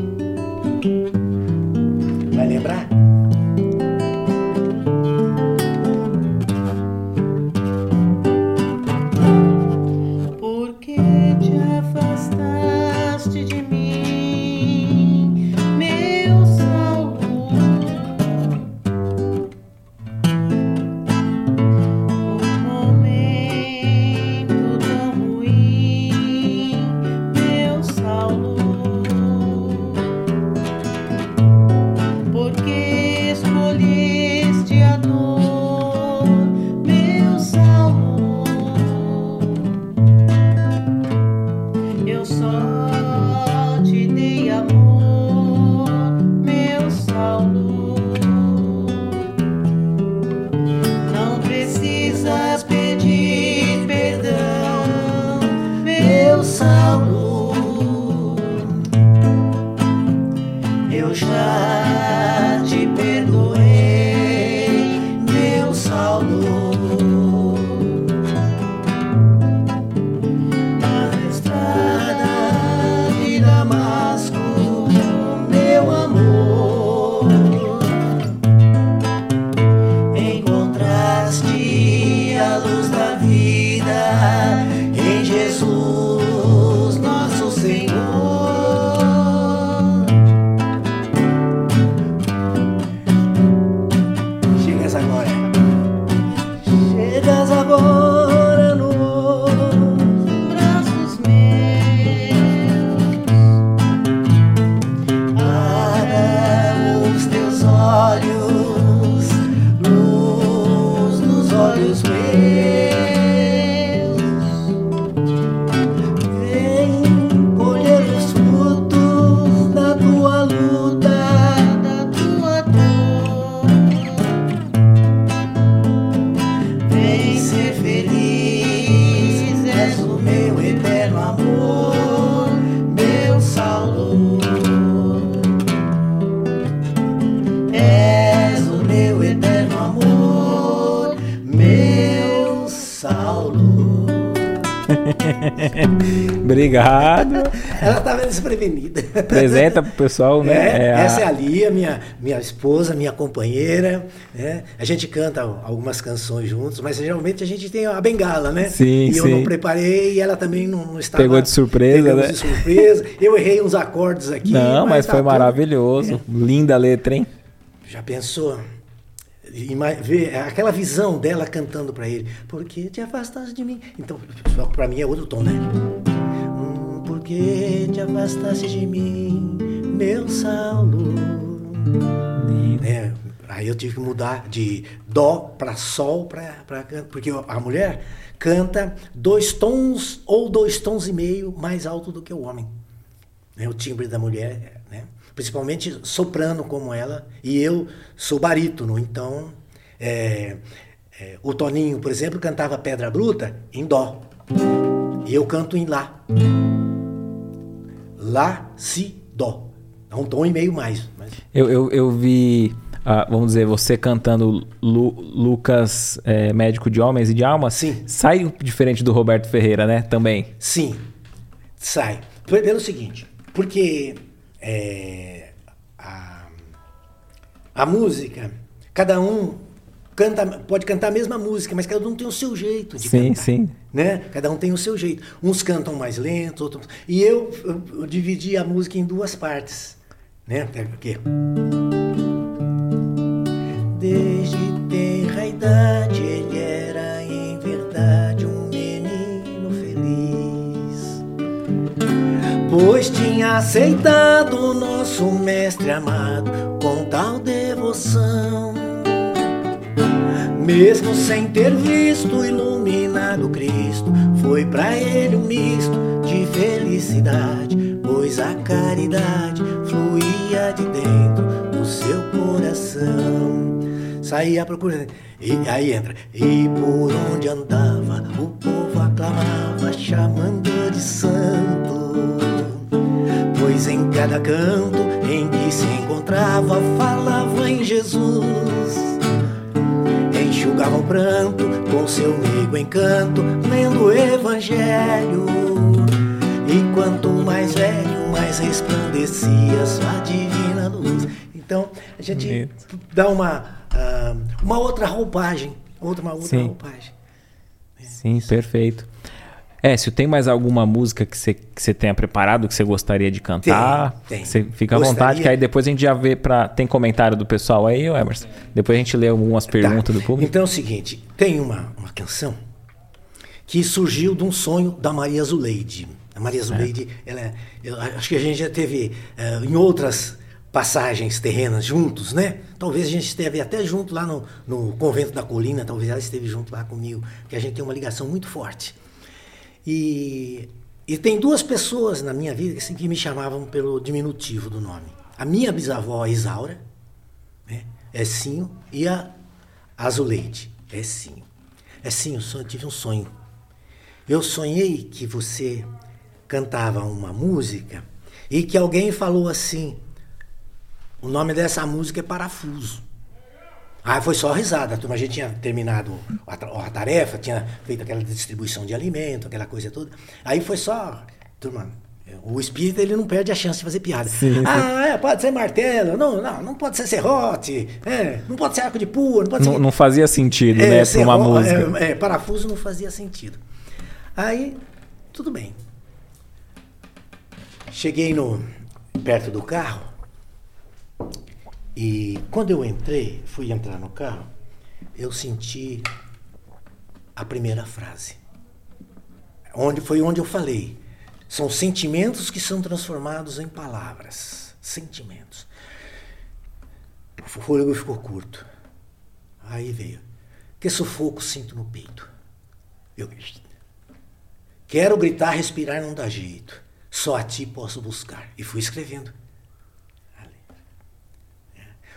S1: Obrigado.
S2: Ela estava desprevenida.
S1: Apresenta pro pessoal, né?
S2: É,
S1: É a-
S2: Essa é a Lia, minha, minha esposa, minha companheira. né? A gente canta algumas canções juntos, mas geralmente a gente tem a bengala, né?
S1: Sim,
S2: e eu
S1: sim.
S2: não preparei e ela também não, não estava.
S1: Pegou de surpresa,
S2: Pegamos
S1: né?
S2: de surpresa. Eu errei uns acordes aqui.
S1: Não, mas
S2: tá
S1: foi
S2: tudo-
S1: maravilhoso. Linda a letra, hein?
S2: Já pensou? Ver aquela visão dela cantando pra ele. Por que te afastaste de mim? Então, pra mim é outro tom, né? Que te afastaste de mim, meu Saulo? É, aí eu tive que mudar de dó pra sol can- porque a mulher canta dois tons ou dois tons e meio mais alto do que o homem né, o timbre da mulher, né? principalmente soprano como ela, e eu sou barítono, então é, é, o Toninho, por exemplo, cantava Pedra Bruta em Dó, e eu canto em Lá. Lá, Si, Dó. É um tom e meio mais. Mas...
S1: Eu, eu, eu vi, ah, vamos dizer, você cantando Lu- Lucas, é, médico de homens e de almas.
S2: Sim.
S1: Sai diferente do Roberto Ferreira, né? Também.
S2: Sim, sai. Pelo seguinte, porque é, a, a música, cada um canta, pode cantar a mesma música, mas cada um tem o seu jeito de
S1: Sim,
S2: cantar.
S1: sim.
S2: Né? Cada um tem o seu jeito. Uns cantam mais lentos, outros. E eu, eu, dividi a música em duas partes. Né? Porque... Desde tenra idade ele era em verdade um menino feliz. Pois tinha aceitado o nosso mestre amado com tal devoção. Mesmo sem ter visto iluminado Cristo, foi pra ele um misto de felicidade, pois a caridade fluía de dentro do seu coração. Saía à procura, e aí entra, e por onde andava, o povo aclamava, chamando de santo. Pois em cada canto em que se encontrava, falava em Jesus enxugava o pranto com seu meigo encanto, lendo o evangelho. E quanto mais velho, mais resplandecia sua divina luz. Então, a gente
S1: Bonito.
S2: dá uma, ah, uma outra roupagem, outra, uma outra
S1: Sim.
S2: roupagem.
S1: Sim, perfeito. É, se tem mais alguma música que você, que você tenha preparado que você gostaria de cantar,
S2: Tem, tem.
S1: você fica à
S2: Gostaria.
S1: vontade, que aí depois a gente já vê pra. Tem comentário do pessoal aí, Emerson? Depois a gente lê algumas perguntas
S2: Tá.
S1: do público.
S2: Então é o seguinte, tem uma, uma canção que surgiu de um sonho da Maria Zuleide. A Maria Zuleide, ela, é- eu acho que a gente já teve eh, em outras passagens terrenas juntos, né? Talvez a gente esteve até junto lá no, no convento da colina, talvez ela esteve junto lá comigo, porque a gente tem uma ligação muito forte. E, e tem duas pessoas na minha vida assim, que me chamavam pelo diminutivo do nome. A minha bisavó Isaura, né? Essinho, e a Azuleide, Essinho. Essinho, sonho- eu tive um sonho. Eu sonhei que você cantava uma música e que alguém falou assim: o nome dessa música é Parafuso. Ah, foi só risada. A turma, a gente tinha terminado a, a tarefa, tinha feito aquela distribuição de alimento, aquela coisa toda. Aí foi só. Turma, o espírito ele não perde a chance de fazer piada.
S1: Sim, sim.
S2: Ah, é, pode ser martelo, não, não, não pode ser serrote, é, não pode ser arco de pua, não pode ser.
S1: Não, fazia sentido,
S2: É,
S1: né,
S2: serro-
S1: uma música.
S2: é, é, parafuso não fazia sentido. Aí, tudo bem. Cheguei no perto do carro e quando eu entrei, fui entrar no carro, eu senti a primeira frase. Onde foi onde eu falei. São sentimentos que são transformados em palavras. Sentimentos. O fôlego ficou curto. Aí veio. Que sufoco sinto no peito. Eu quero gritar, respirar, não dá jeito. Só a ti posso buscar. E fui escrevendo.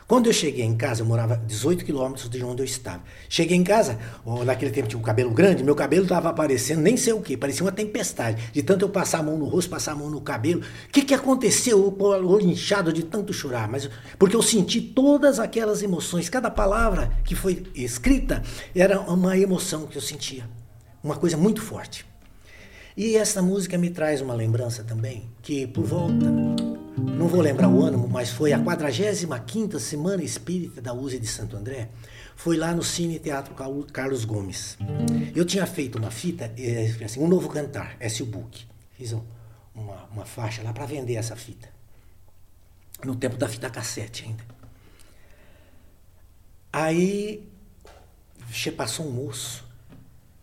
S2: Quando eu cheguei em casa, eu morava 18 quilômetros de onde eu estava. Cheguei em casa, ó, naquele tempo tinha um cabelo grande, meu cabelo estava aparecendo, nem sei o que, parecia uma tempestade. De tanto eu passar a mão no rosto, passar a mão no cabelo. O que, que aconteceu? O olho inchado de tanto chorar. Mas, porque eu senti todas aquelas emoções. Cada palavra que foi escrita era uma emoção que eu sentia. Uma coisa muito forte. E essa música me traz uma lembrança também, que por volta, não vou lembrar o ano, mas foi a 45ª Semana Espírita da USE de Santo André, foi lá no Cine Teatro Carlos Gomes. Eu tinha feito uma fita, eh, assim, um novo cantar, S. Book. Fiz uma, uma faixa lá para vender essa fita. No tempo da fita cassete ainda. Aí passou um moço,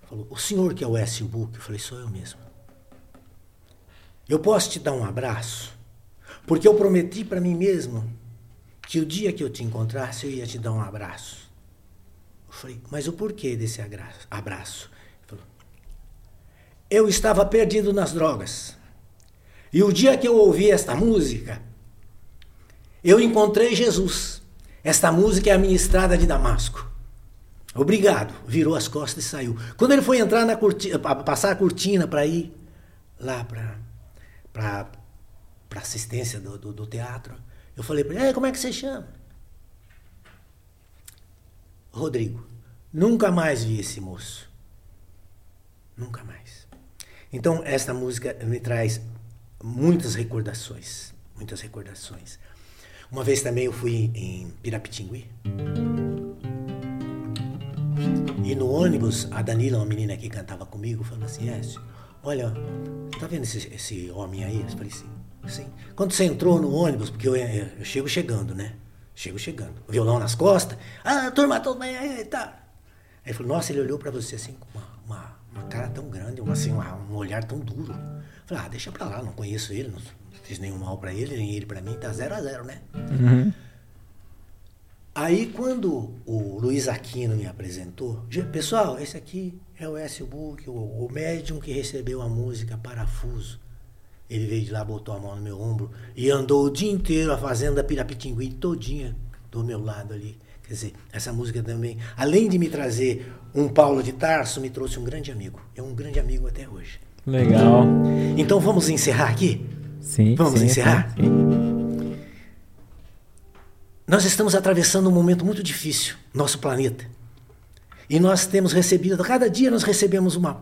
S2: falou, o senhor que é o S. Book? Eu falei, sou eu mesmo. Eu posso te dar um abraço? Porque eu prometi para mim mesmo que o dia que eu te encontrasse eu ia te dar um abraço. Eu falei, mas o porquê desse abraço? Falou, eu estava perdido nas drogas. E o dia que eu ouvi esta música, eu encontrei Jesus. Esta música é a minha estrada de Damasco. Obrigado. Virou as costas e saiu. Quando ele foi entrar na cortina, passar a cortina para ir lá para para assistência do, do, do, teatro. Eu falei para ele, como é que você chama? Rodrigo. Nunca mais vi esse moço. Nunca mais. Então, esta música me traz muitas recordações. Muitas recordações. Uma vez também eu fui em Pirapitingui. E no ônibus, a Danila, uma menina que cantava comigo, falou assim: Écio, olha, tá vendo esse, esse homem aí? Eu falei assim, sim. Quando você entrou no ônibus, porque eu, eu chego chegando, né? Chego chegando. Violão nas costas. Ah, turma toda aí, tá. Aí ele falou, nossa, ele olhou para você assim com uma, uma, uma, cara tão grande, uma, assim, uma, um olhar tão duro. Eu falei, ah, deixa pra lá, não conheço ele, não fiz nenhum mal para ele, nem ele para mim, tá zero a zero, né? Uhum. Aí quando o Luiz Aquino me apresentou, pessoal, esse aqui é o S. Book, o, o médium que recebeu a música Parafuso. Ele veio de lá, botou a mão no meu ombro e andou o dia inteiro a fazenda Pirapitingui todinha do meu lado ali. Quer dizer, essa música também, além de me trazer um Paulo de Tarso, me trouxe um grande amigo. É um grande amigo até hoje.
S1: Legal.
S2: Então vamos encerrar aqui?
S1: Sim.
S2: Vamos
S1: sim,
S2: encerrar?
S1: Sim.
S2: Nós estamos atravessando um momento muito difícil, nosso planeta. E nós temos recebido, cada dia nós recebemos uma,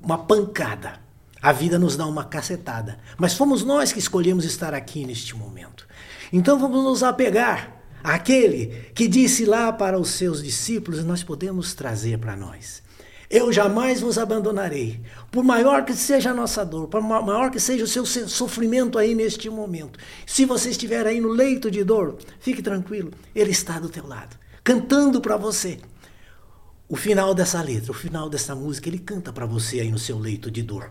S2: uma pancada. A vida nos dá uma cacetada. Mas fomos nós que escolhemos estar aqui neste momento. Então vamos nos apegar àquele que disse lá para os seus discípulos, nós podemos trazer para nós. Eu jamais vos abandonarei. Por maior que seja a nossa dor, por maior que seja o seu sofrimento aí neste momento. Se você estiver aí no leito de dor, fique tranquilo, Ele está do teu lado, cantando para você. O final dessa letra, o final dessa música, ele canta para você aí no seu leito de dor.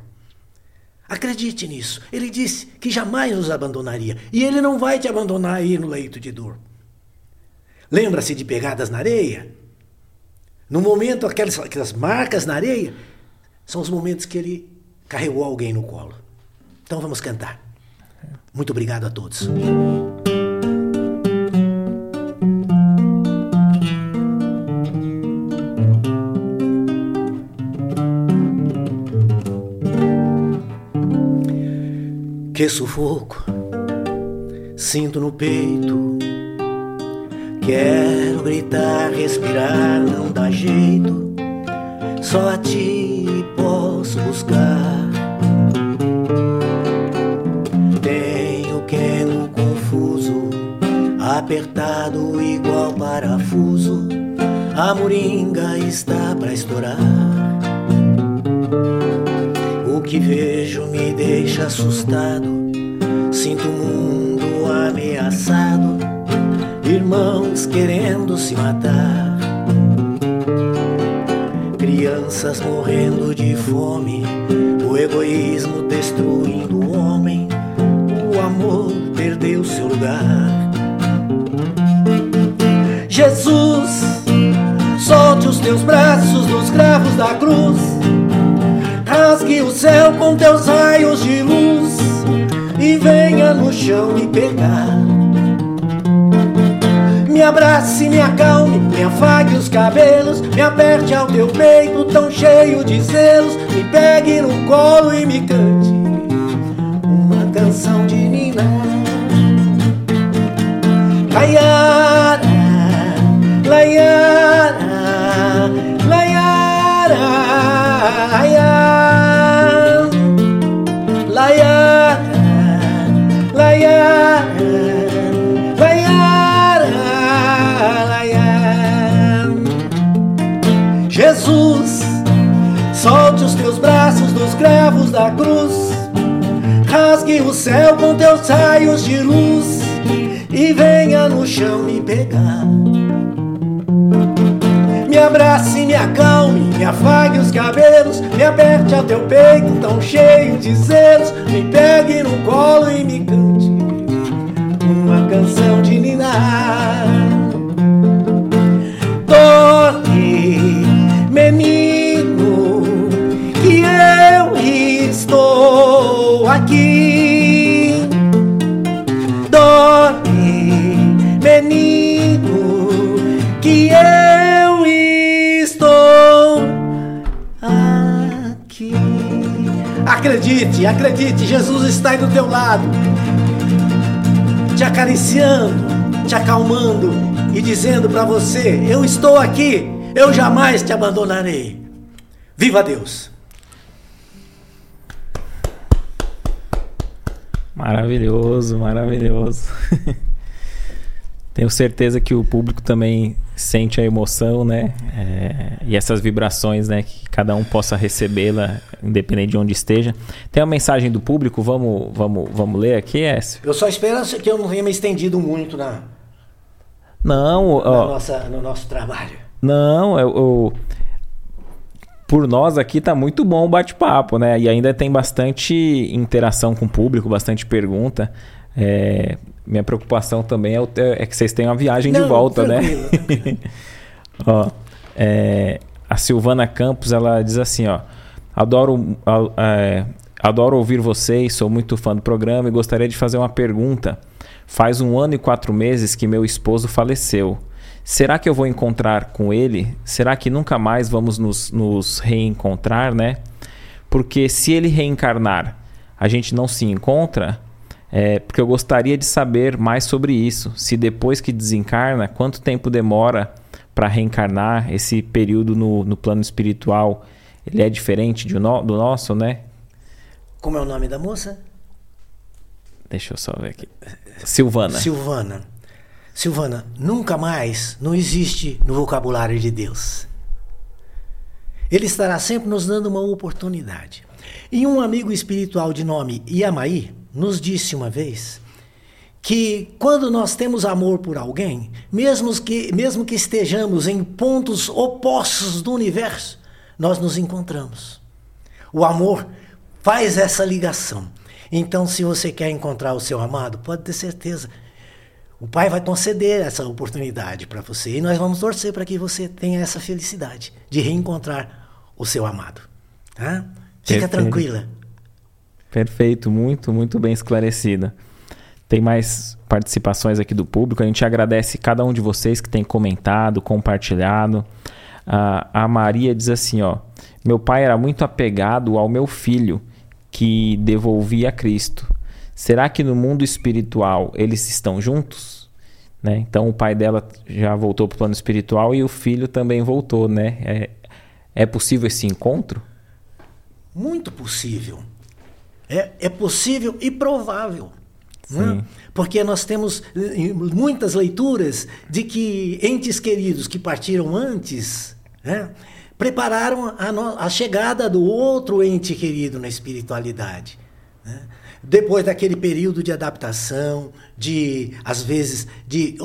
S2: Acredite nisso. Ele disse que jamais nos abandonaria. E ele não vai te abandonar aí no leito de dor. Lembra-se de pegadas na areia? No momento, aquelas, aquelas marcas na areia são os momentos que ele carregou alguém no colo. Então vamos cantar. Muito obrigado a todos. Que sufoco sinto no peito Quero gritar, respirar, não dá jeito. Só a ti posso buscar. Tenho queno confuso, apertado igual parafuso. A moringa está pra estourar. Que vejo me deixa assustado. Sinto o mundo ameaçado irmãos querendo se matar, crianças morrendo de fome, o egoísmo destruindo o homem, o amor perdeu seu lugar. Jesus, solte os teus braços dos cravos da cruz, rasgue o céu com teus raios de luz e venha no chão me pegar me abrace, me acalme, me afague os cabelos, me aperte ao teu peito tão cheio de selos, me pegue no colo e me cante uma canção de Nina. Laiara, Laiara, Laiara, Laiara. Céu com teus raios de luz e venha no chão me pegar. Me abrace, me acalme, me afague os cabelos, me aperte ao teu peito tão cheio de zelos, me pegue no colo e me cante uma canção de ninar. Dorme, menino, Acredite, acredite, Jesus está aí do teu lado te acariciando, te acalmando e dizendo para você: Eu estou aqui, eu jamais te abandonarei. Viva Deus!
S1: Maravilhoso, maravilhoso. Tenho certeza que o público também sente a emoção, né? É, e essas vibrações, né? Que cada um possa recebê-la, independente de onde esteja. Tem uma mensagem do público, vamos, vamos, vamos ler aqui, Écio?
S2: Eu só espero que eu não tenha me estendido muito na,
S1: Não,
S2: na
S1: ó,
S2: nossa, no nosso trabalho.
S1: não, eu, eu- por nós aqui tá muito bom o bate-papo, né? E ainda tem bastante interação com o público, bastante pergunta. É, minha preocupação também é, o- é que vocês tenham a viagem de
S2: Não,
S1: volta, né? Ó, é, a Silvana Campos, ela diz assim, ó. Adoro, é, adoro ouvir vocês, sou muito fã do programa e gostaria de fazer uma pergunta. Faz um ano e quatro meses que meu esposo faleceu. Será que eu vou encontrar com ele? Será que nunca mais vamos nos, nos reencontrar, né? Porque se ele reencarnar, a gente não se encontra, é, porque eu gostaria de saber mais sobre isso. Se depois que desencarna, quanto tempo demora para reencarnar? Esse período no, no plano espiritual, ele é diferente de no- do nosso, né?
S2: Como é o nome da moça?
S1: Deixa eu só ver aqui. Silvana.
S2: Silvana. Silvana, nunca mais não existe no vocabulário de Deus. Ele estará sempre nos dando uma oportunidade. E um amigo espiritual de nome Yamaí nos disse uma vez que quando nós temos amor por alguém, mesmo que, mesmo que estejamos em pontos opostos do universo, nós nos encontramos. O amor faz essa ligação. Então, se você quer encontrar o seu amado, pode ter certeza. O Pai vai conceder essa oportunidade para você e nós vamos torcer para que você tenha essa felicidade de reencontrar o seu amado. Tá? Fica
S1: Perfeito.
S2: tranquila.
S1: Perfeito, muito, muito bem esclarecida. Tem mais participações aqui do público. A gente agradece cada um de vocês que tem comentado, compartilhado. Ah, a Maria diz assim, ó: Meu pai era muito apegado ao meu filho que devolvi a Cristo. Será que no mundo espiritual eles estão juntos? Né? Então o pai dela já voltou para o plano espiritual e o filho também voltou, né? É, é possível esse encontro?
S2: Muito possível. É, é possível e provável. Né? Porque nós temos eh, muitas leituras de que entes queridos que partiram antes né, prepararam a, a chegada do outro ente querido na espiritualidade. né? Depois daquele período de adaptação, de, às vezes, de,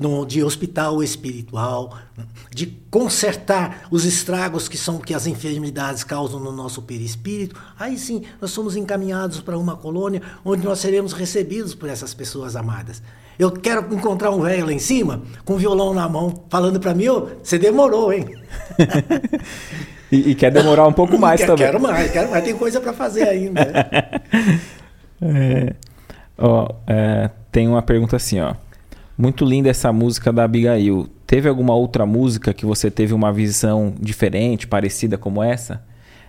S2: no- de hospital espiritual, né? de consertar os estragos que são que as enfermidades causam no nosso perispírito, aí sim nós somos encaminhados para uma colônia onde nós seremos recebidos por essas pessoas amadas. Eu quero encontrar um velho lá em cima, com um violão na mão, falando para mim, "Ô, você demorou, hein?
S1: E, e quer demorar um pouco mais
S2: quero,
S1: também.
S2: Quero mais, quero mais, tem coisa para fazer ainda.
S1: É, ó, é, tem uma pergunta assim, ó. Muito linda essa música da Abigail. Teve alguma outra música que você teve uma visão diferente, parecida como essa?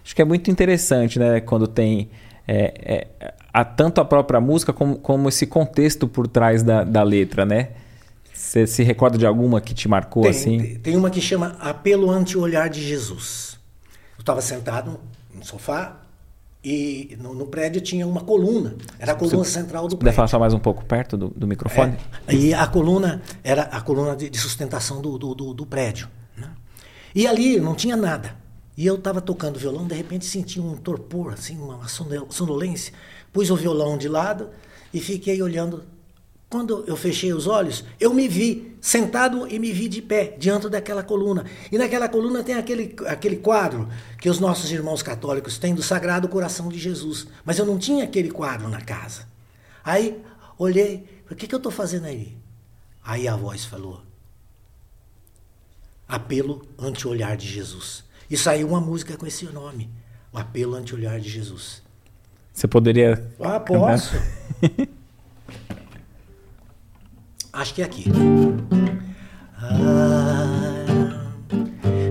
S1: Acho que é muito interessante, né? Quando tem é, é, a, tanto a própria música como, como esse contexto por trás da, da letra, né? Você se recorda de alguma que te marcou
S2: Tem,
S1: assim?
S2: tem- uma que chama Apelo ante o Olhar de Jesus. Eu estava sentado no sofá e no, no prédio tinha uma coluna. Era a coluna central do
S1: Puder falar
S2: prédio.
S1: só mais um pouco perto do, do microfone?
S2: É, e a coluna era a coluna de, de sustentação do, do, do- prédio. né? E ali não tinha nada. E eu estava tocando violão, de repente senti um torpor, assim, uma sonol- sonolência. pus o violão de lado e fiquei olhando. Quando eu fechei os olhos, eu me vi sentado e me vi de pé diante daquela coluna. E naquela coluna tem aquele, aquele quadro que os nossos irmãos católicos têm do Sagrado Coração de Jesus. Mas eu não tinha aquele quadro na casa. Aí olhei, o que, que eu estou fazendo aí? Aí a voz falou: Apelo ante-olhar de Jesus. E saiu uma música com esse nome: O Apelo ante-olhar de Jesus.
S1: Você poderia.
S2: Ah, posso. Acho que é aqui. Ah,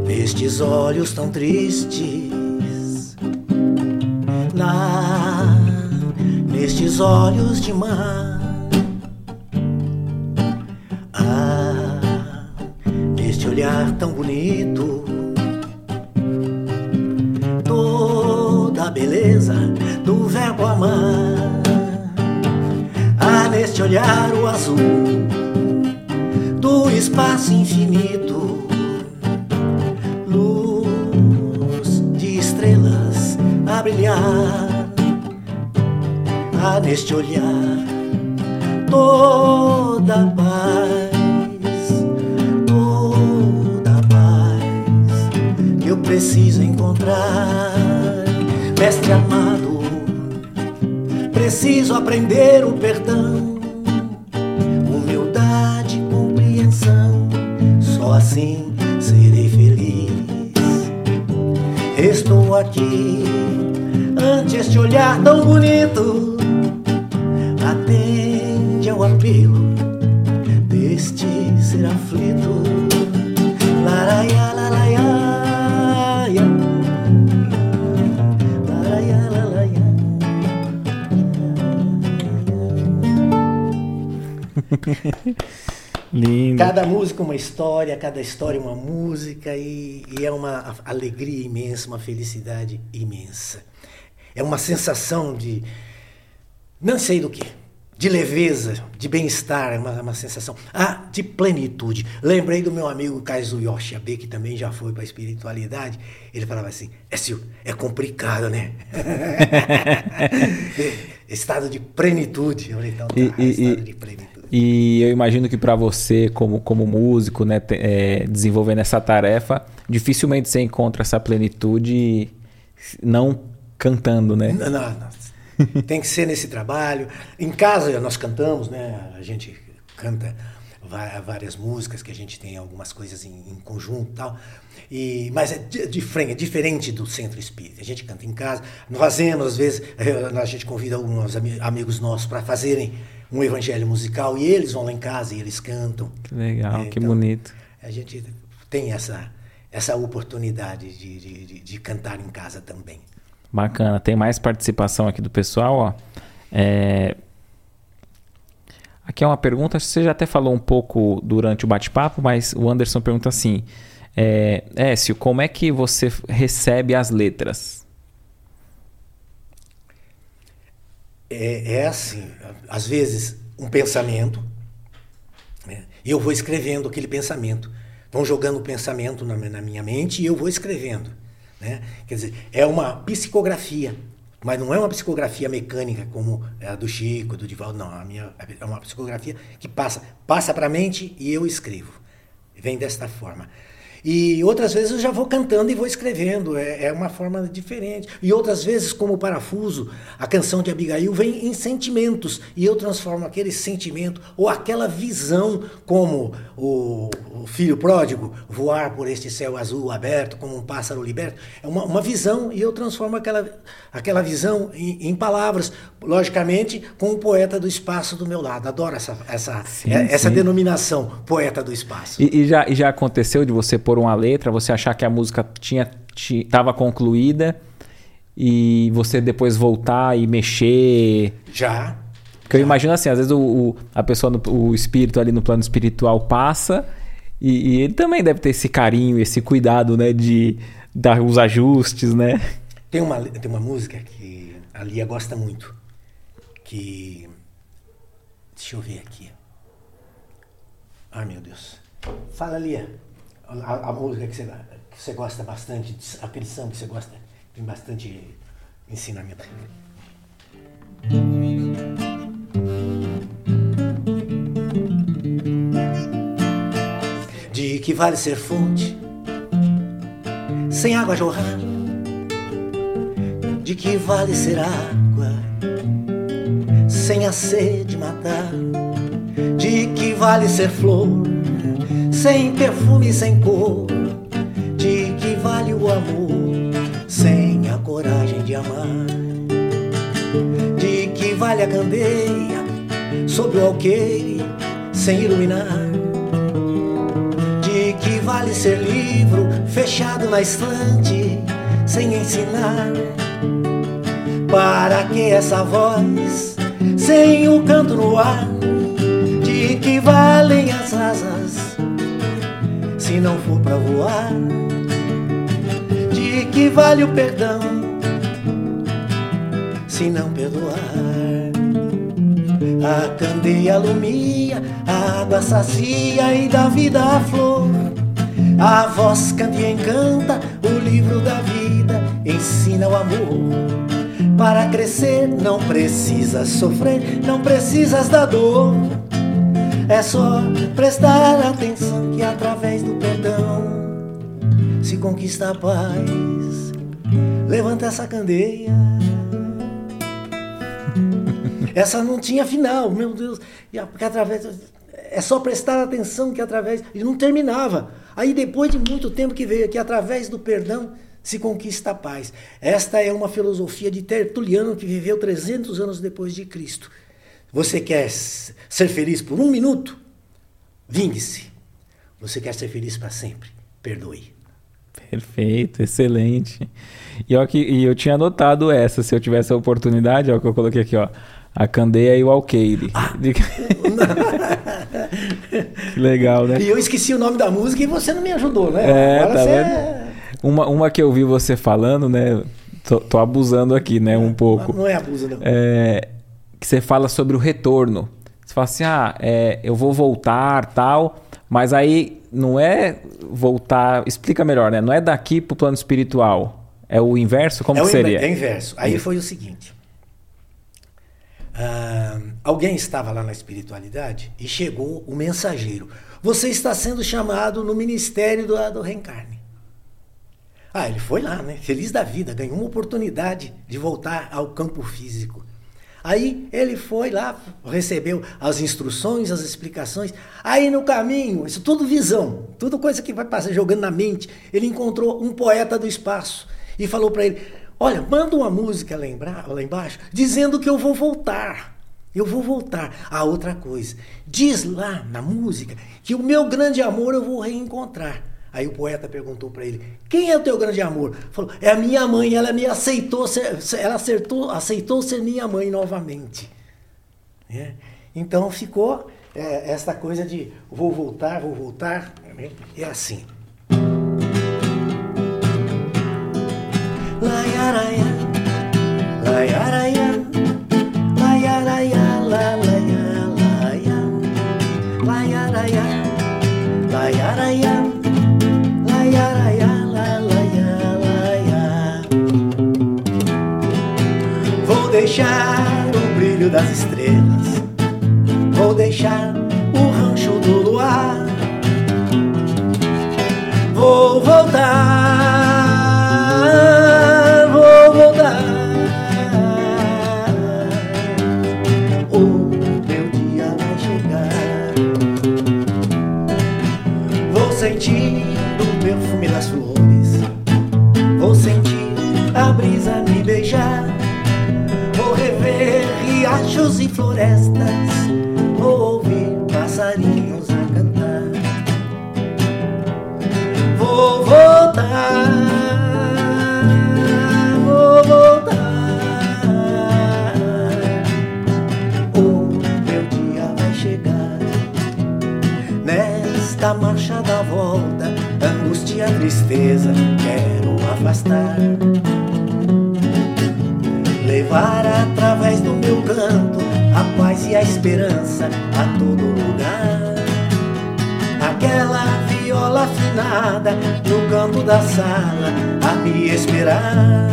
S2: nestes olhos tão tristes, lá, nestes olhos de mar, ah, neste olhar tão bonito, toda a beleza do verbo amar. Olhar o azul do espaço infinito, luz de estrelas a brilhar. Há neste olhar toda paz, toda paz que eu preciso encontrar, mestre amado. Preciso aprender o perdão assim serei feliz. Estou aqui ante este olhar tão bonito. Atende ao apelo deste ser aflito. Laraia, laraia. Laraia, laraia.
S1: Lindo.
S2: Cada música uma história, cada história uma música e, e, é uma alegria imensa, uma felicidade imensa. É uma sensação de não sei do que, de leveza, de bem-estar, é uma, uma, sensação ah, de plenitude. Lembrei do meu amigo Kaizu Yoshiabe, que também já foi para a espiritualidade. Ele falava assim: é, é complicado, né? estado de plenitude. Eu falei, então, tá,
S1: e, estado
S2: e, de plenitude.
S1: E eu imagino que para você, como, como músico, né, é, desenvolvendo essa tarefa, dificilmente você encontra essa plenitude não cantando, né?
S2: Não, não, não. Tem que ser nesse trabalho. Em casa nós cantamos, né? A gente canta várias músicas que a gente tem algumas coisas em, em conjunto tal e mas é, diferente, é diferente do centro espírita a gente canta em casa nós fazemos às vezes eh, a gente convida alguns amigos nossos para fazerem um evangelho musical e eles vão lá em casa e eles cantam.
S1: Que legal, é, que então, bonito.
S2: A gente tem essa, essa oportunidade de, de, de, cantar em casa também.
S1: Bacana. Tem mais participação aqui do pessoal, ó. É... Aqui é uma pergunta, você já até falou um pouco durante o bate-papo, mas o Anderson pergunta assim: é, Écio, como é que você recebe as letras?
S2: É, é assim, às vezes um pensamento, né? e eu vou escrevendo aquele pensamento. Vão jogando o pensamento na, na, minha mente e eu vou escrevendo. Né? Quer dizer, é uma psicografia, mas não é uma psicografia mecânica como a do Chico, do Divaldo, não. A minha, é uma psicografia que passa, passa para a mente e eu escrevo. Vem desta forma. E outras vezes eu já vou cantando e vou escrevendo, é, é uma forma diferente. E outras vezes, como o parafuso, a canção de Abigail vem em sentimentos e eu transformo aquele sentimento ou aquela visão, como o, o filho pródigo, voar por este céu azul aberto, como um pássaro liberto. É uma, uma visão e eu transformo aquela, aquela visão em, em, palavras, logicamente, com o poeta do espaço do meu lado. Adoro essa, essa, sim, essa sim. denominação, poeta do espaço.
S1: E, e, já, e já aconteceu de você pôr uma letra, você achar que a música tinha estava concluída e você depois voltar e mexer.
S2: Já.
S1: Porque eu imagino assim, às vezes o, o a pessoa, no, o espírito ali no plano espiritual passa e, e, ele também deve ter esse carinho, esse cuidado, né, de dar os ajustes, né?
S2: Tem uma, tem uma música que a Lia gosta muito, que... Deixa eu ver aqui. Ai, meu Deus. Fala, Lia a, a música que você, que você gosta bastante, a canção que você gosta, tem bastante ensinamento. De que vale ser fonte sem água jorrar? De que vale ser água sem a sede matar? De que vale ser flor sem perfume, sem cor? De que vale o amor sem a coragem de amar? De que vale a candeia sob o alqueire sem iluminar? De que vale ser livro fechado na estante sem ensinar? Para que essa voz sem o canto no ar? De que valem as asas se não for para voar? De que vale o perdão se não perdoar? A candeia alumia, a água sacia e dá vida à flor. A voz canta e encanta, o livro da vida ensina o amor. Para crescer não precisas sofrer, não precisas da dor. É só prestar atenção que através do perdão se conquista a paz. Levanta essa candeia. Essa não tinha final, meu Deus. Porque através é só prestar atenção que através e não terminava. Aí depois de muito tempo que veio aqui através do perdão se conquista a paz. Esta é uma filosofia de Tertuliano que viveu 300 anos depois de Cristo. Você quer ser feliz por um minuto? Vingue-se. Você quer ser feliz para sempre? Perdoe.
S1: Perfeito, excelente. E, ó, que, e eu tinha anotado essa, se eu tivesse a oportunidade, ó, que eu coloquei aqui, ó. A candeia e o alqueire. Ah. que legal, né?
S2: E eu esqueci o nome da música e você não me ajudou, né?
S1: É, Agora tá você vendo? É... Uma, uma que eu vi você falando, né? Tô, tô abusando aqui, né? Um pouco.
S2: Não é abuso, não.
S1: É, que você fala sobre o retorno. Você fala assim, ah, é, eu vou voltar, tal, mas aí não é voltar... Explica melhor, né? Não é daqui pro plano espiritual. É o inverso? Como
S2: é
S1: o seria?
S2: É o inverso. Aí Isso. foi o seguinte. Uh, alguém estava lá na espiritualidade e chegou o mensageiro. Você está sendo chamado no ministério do, do reencarne. Ah, ele foi lá, né? Feliz da vida, ganhou uma oportunidade de voltar ao campo físico. Aí ele foi lá, recebeu as instruções, as explicações. Aí no caminho, isso tudo visão, tudo coisa que vai passar jogando na mente. Ele encontrou um poeta do espaço e falou para ele: Olha, manda uma música lá, lá embaixo dizendo que eu vou voltar. Eu vou voltar. A outra coisa, diz lá na música que o meu grande amor eu vou reencontrar. Aí o poeta perguntou para ele: Quem é o teu grande amor? Falou: É a minha mãe. Ela me aceitou, ela acertou, aceitou ser minha mãe novamente. É. Então ficou é, essa coisa de vou voltar, vou voltar. É assim. Vou tristeza, quero afastar levar através do meu canto a paz e a esperança a todo lugar. Aquela viola afinada no canto da sala a me esperar.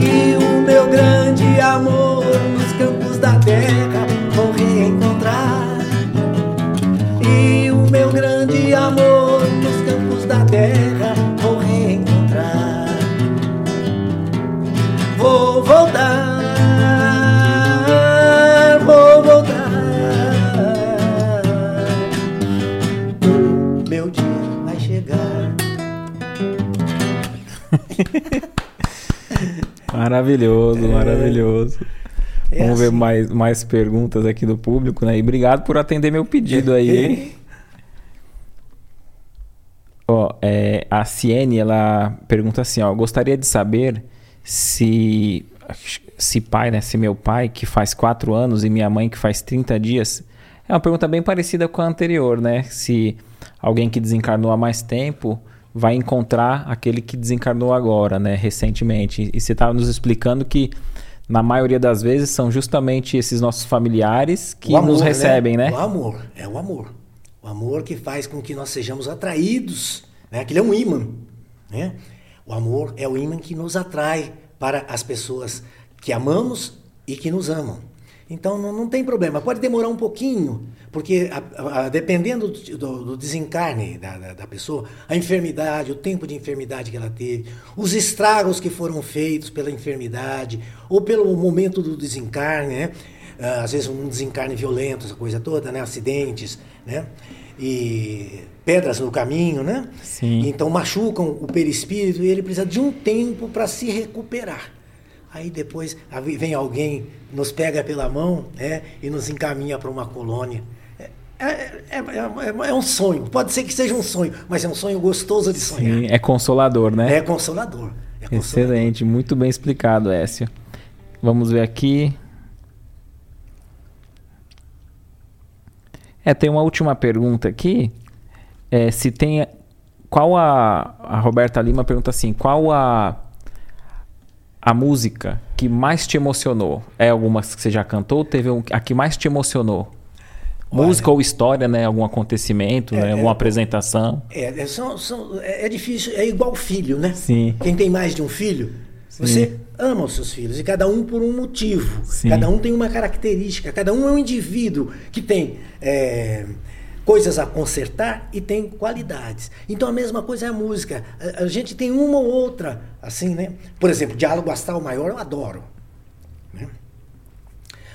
S2: E o meu grande amor nos campos da terra vou reencontrar. E o meu grande amor
S1: Maravilhoso, é... maravilhoso. É Vamos assim. ver mais, mais perguntas aqui do público, né? E obrigado por atender meu pedido aí. ó, é, a Ciene, ela pergunta assim, ó, gostaria de saber se se pai, né, se meu pai que faz quatro anos e minha mãe que faz 30 dias, é uma pergunta bem parecida com a anterior, né? Se alguém que desencarnou há mais tempo vai encontrar aquele que desencarnou agora, né, recentemente. E você estava nos explicando que na maioria das vezes são justamente esses nossos familiares que amor, nos né? recebem, né?
S2: né? O amor, é o amor. O amor que faz com que nós sejamos atraídos, né? Aquele é um imã, né? O amor é o imã que nos atrai para as pessoas que amamos e que nos amam. Então não, não tem problema, pode demorar um pouquinho, porque a, a, dependendo do, do, desencarne da, da, da, pessoa, a enfermidade, o tempo de enfermidade que ela teve, os estragos que foram feitos pela enfermidade, ou pelo momento do desencarne, né? Ah, às vezes um desencarne violento, essa coisa toda, né? acidentes, né? e pedras no caminho, né?
S1: Sim.
S2: Então machucam o perispírito e ele precisa de um tempo para se recuperar. Aí depois vem alguém, nos pega pela mão né, e nos encaminha para uma colônia. É, é, é, é, um sonho, pode ser que seja um sonho, mas é um sonho gostoso de sonhar. Sim,
S1: é consolador, né?
S2: É consolador.
S1: É Excelente, muito bem explicado, Écio. Vamos ver aqui. É, tem uma última pergunta aqui. É, se tem. Qual a. A Roberta Lima pergunta assim: qual a a música que mais te emocionou? É alguma que você já cantou? Teve um, a que mais te emocionou? Olha, música ou história, né? Algum acontecimento, é, né? Alguma é, apresentação?
S2: É, é, são, são, é, é difícil, é igual filho, né?
S1: Sim.
S2: Quem tem mais de um filho, Sim. você ama os seus filhos, e cada um por um motivo. Sim. Cada um tem uma característica, cada um é um indivíduo que tem. É, coisas a consertar e tem qualidades. Então a mesma coisa é a música. A, a, gente tem uma ou outra, assim, né? Por exemplo, Diálogo Astral Maior eu adoro. Né?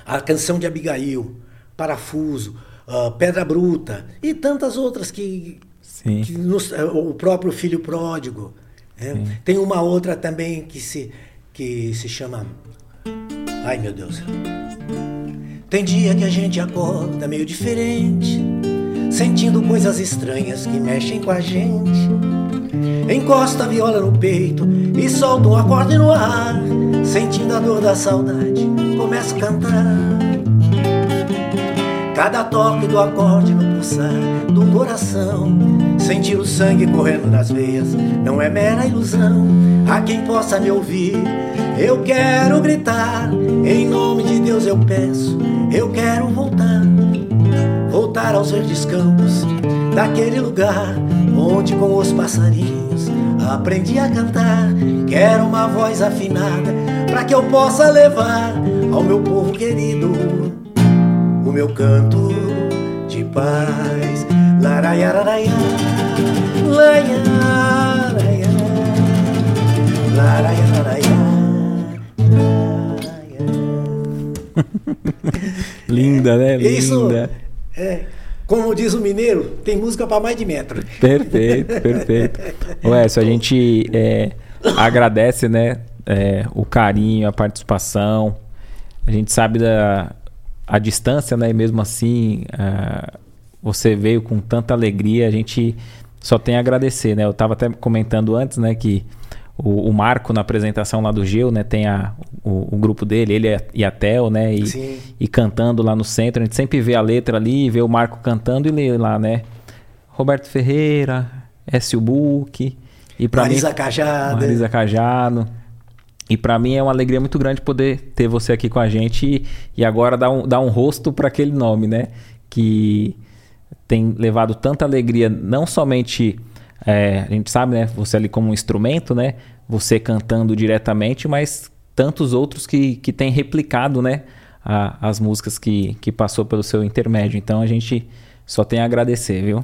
S2: A canção de Abigail, Parafuso, uh, Pedra Bruta e tantas outras que, que nos, uh, o próprio Filho Pródigo. Né? Tem uma outra também que se, que se chama. Ai meu Deus. Tem dia que a gente acorda meio diferente sentindo coisas estranhas que mexem com a gente. Encosta a viola no peito e solta um acorde no ar, sentindo a dor da saudade, começa a cantar. Cada toque do acorde no pulsar do coração, sentir o sangue correndo nas veias, não é mera ilusão. A quem possa me ouvir, eu quero gritar, em nome de Deus eu peço, eu quero voltar voltar aos verdes campos daquele lugar onde com os passarinhos aprendi a cantar. Quero uma voz afinada para que eu possa levar ao meu povo querido o meu canto de paz. Laraiararaia, laia, laia, laraiararaia.
S1: Linda, né? Linda.
S2: Isso é, como diz o mineiro, tem música para mais de metro.
S1: Perfeito, perfeito. Ué, a gente é, agradece né, é, o carinho, a participação. A gente sabe da a distância, né? E mesmo assim, uh, você veio com tanta alegria. A gente só tem a agradecer, né? Eu estava até comentando antes, né? Que o, o, Marco na apresentação lá do Geo, né? Tem a, o, o grupo dele, ele e a Tel, né? E, e, cantando lá no centro. A gente sempre vê a letra ali, vê o Marco cantando e lê lá, né? Roberto Ferreira, Écio Buque.
S2: E pra Marisa mim, Cajado.
S1: Marisa Cajado. E para mim é uma alegria muito grande poder ter você aqui com a gente e, e agora dar um, dar um rosto para aquele nome, né? Que tem levado tanta alegria, não somente é, a gente sabe, né? Você ali como um instrumento, né? Você cantando diretamente, mas tantos outros que, que têm replicado, né? A, as músicas que, que passou pelo seu intermédio. Então a gente só tem a agradecer, viu?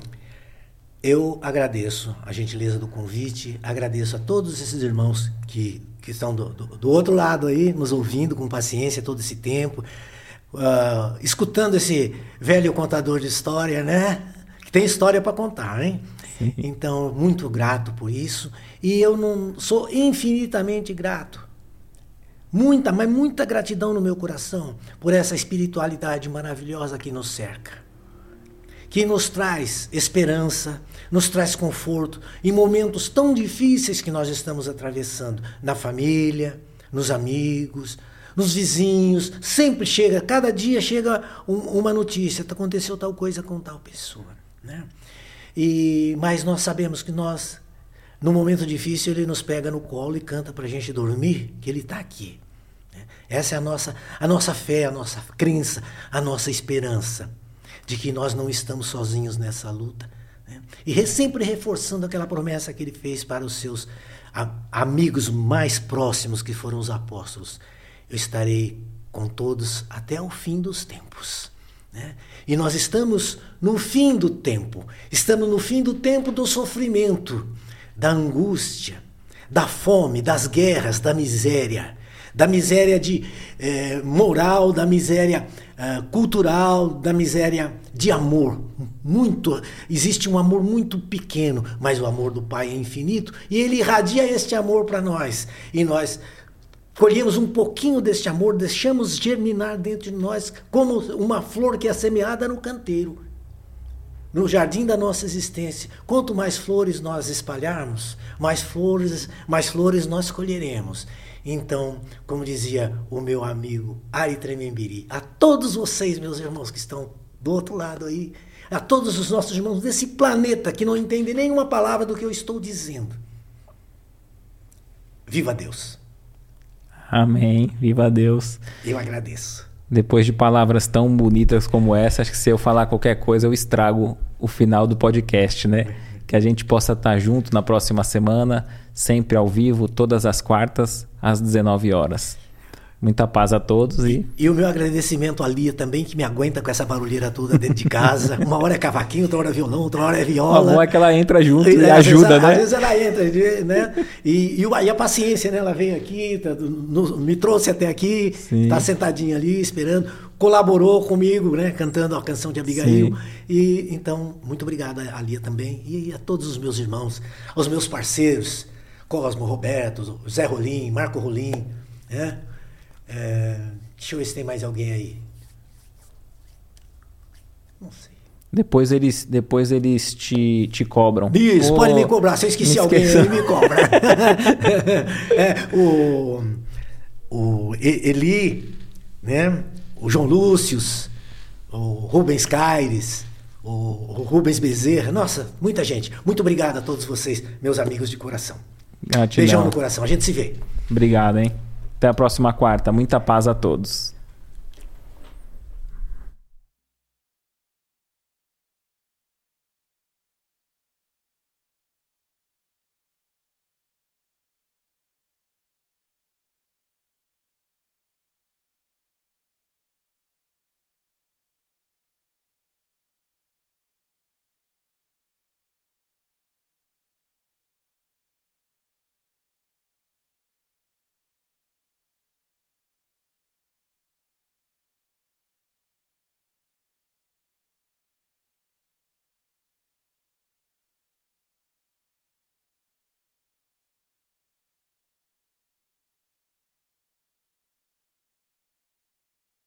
S2: Eu agradeço a gentileza do convite, agradeço a todos esses irmãos que, que estão do, do, do outro lado aí, nos ouvindo com paciência todo esse tempo, uh, escutando esse velho contador de história, né? Que tem história para contar, hein? Então, muito grato por isso. E eu não sou infinitamente grato. muita, mas muita gratidão no meu coração por essa espiritualidade maravilhosa que nos cerca, que nos traz esperança, nos traz conforto em momentos tão difíceis que nós estamos atravessando na família, nos amigos, nos vizinhos. Sempre chega, cada dia chega um, uma notícia: aconteceu tal coisa com tal pessoa. Né? E, mas nós sabemos que nós, no momento difícil, ele nos pega no colo e canta para a gente dormir, que ele está aqui. Né? Essa é a nossa, a nossa fé, a nossa crença, a nossa esperança de que nós não estamos sozinhos nessa luta. Né? E sempre reforçando aquela promessa que ele fez para os seus amigos mais próximos, que foram os apóstolos. Eu estarei com todos até o fim dos tempos. Né? E nós estamos no fim do tempo, estamos no fim do tempo do sofrimento, da angústia, da fome, das guerras, da miséria, da miséria de eh, moral, da miséria eh, cultural, da miséria de amor. Muito existe um amor muito pequeno, mas o amor do Pai é infinito e ele irradia este amor para nós e nós colhemos um pouquinho deste amor, deixamos germinar dentro de nós como uma flor que é semeada no canteiro, no jardim da nossa existência. Quanto mais flores nós espalharmos, mais flores, mais flores nós colheremos. Então, como dizia o meu amigo Ari Tremembiri, a todos vocês, meus irmãos que estão do outro lado aí, a todos os nossos irmãos desse planeta que não entendem nenhuma palavra do que eu estou dizendo. Viva Deus!
S1: Amém. Viva Deus.
S2: Eu agradeço.
S1: Depois de palavras tão bonitas como essa, acho que se eu falar qualquer coisa, eu estrago o final do podcast, né? Que a gente possa estar junto na próxima semana, sempre ao vivo, todas as quartas, às 19 horas. Muita paz a todos e.
S2: E o meu agradecimento a Lia também, que me aguenta com essa barulheira toda dentro de casa. Uma hora é cavaquinho, outra hora é violão, outra hora é viola.
S1: O bom é que ela entra junto e, e ajuda, né?
S2: Às vezes ela entra, né? E, e, e a paciência, né? Ela veio aqui, tá, no, me trouxe até aqui, está sentadinha ali, esperando, colaborou comigo, né? Cantando a canção de Abigail. Sim. E então, muito obrigado a Lia também e a todos os meus irmãos, aos meus parceiros, Cosmo, Roberto, Zé Rolim, Marco Rolim, né? É, deixa eu ver se tem mais alguém aí.
S1: Não sei. Depois eles, depois eles te, te cobram.
S2: Isso, oh, pode me cobrar. Se eu esqueci alguém aí, me cobra. é, o, o Eli, né? o João Lúcius, o Rubens Caires, o Rubens Bezerra. Nossa, muita gente. Muito obrigado a todos vocês, meus amigos de coração. Gratidão. Beijão no coração. A gente se vê.
S1: Obrigado, hein? Até a próxima quarta. Muita paz a todos.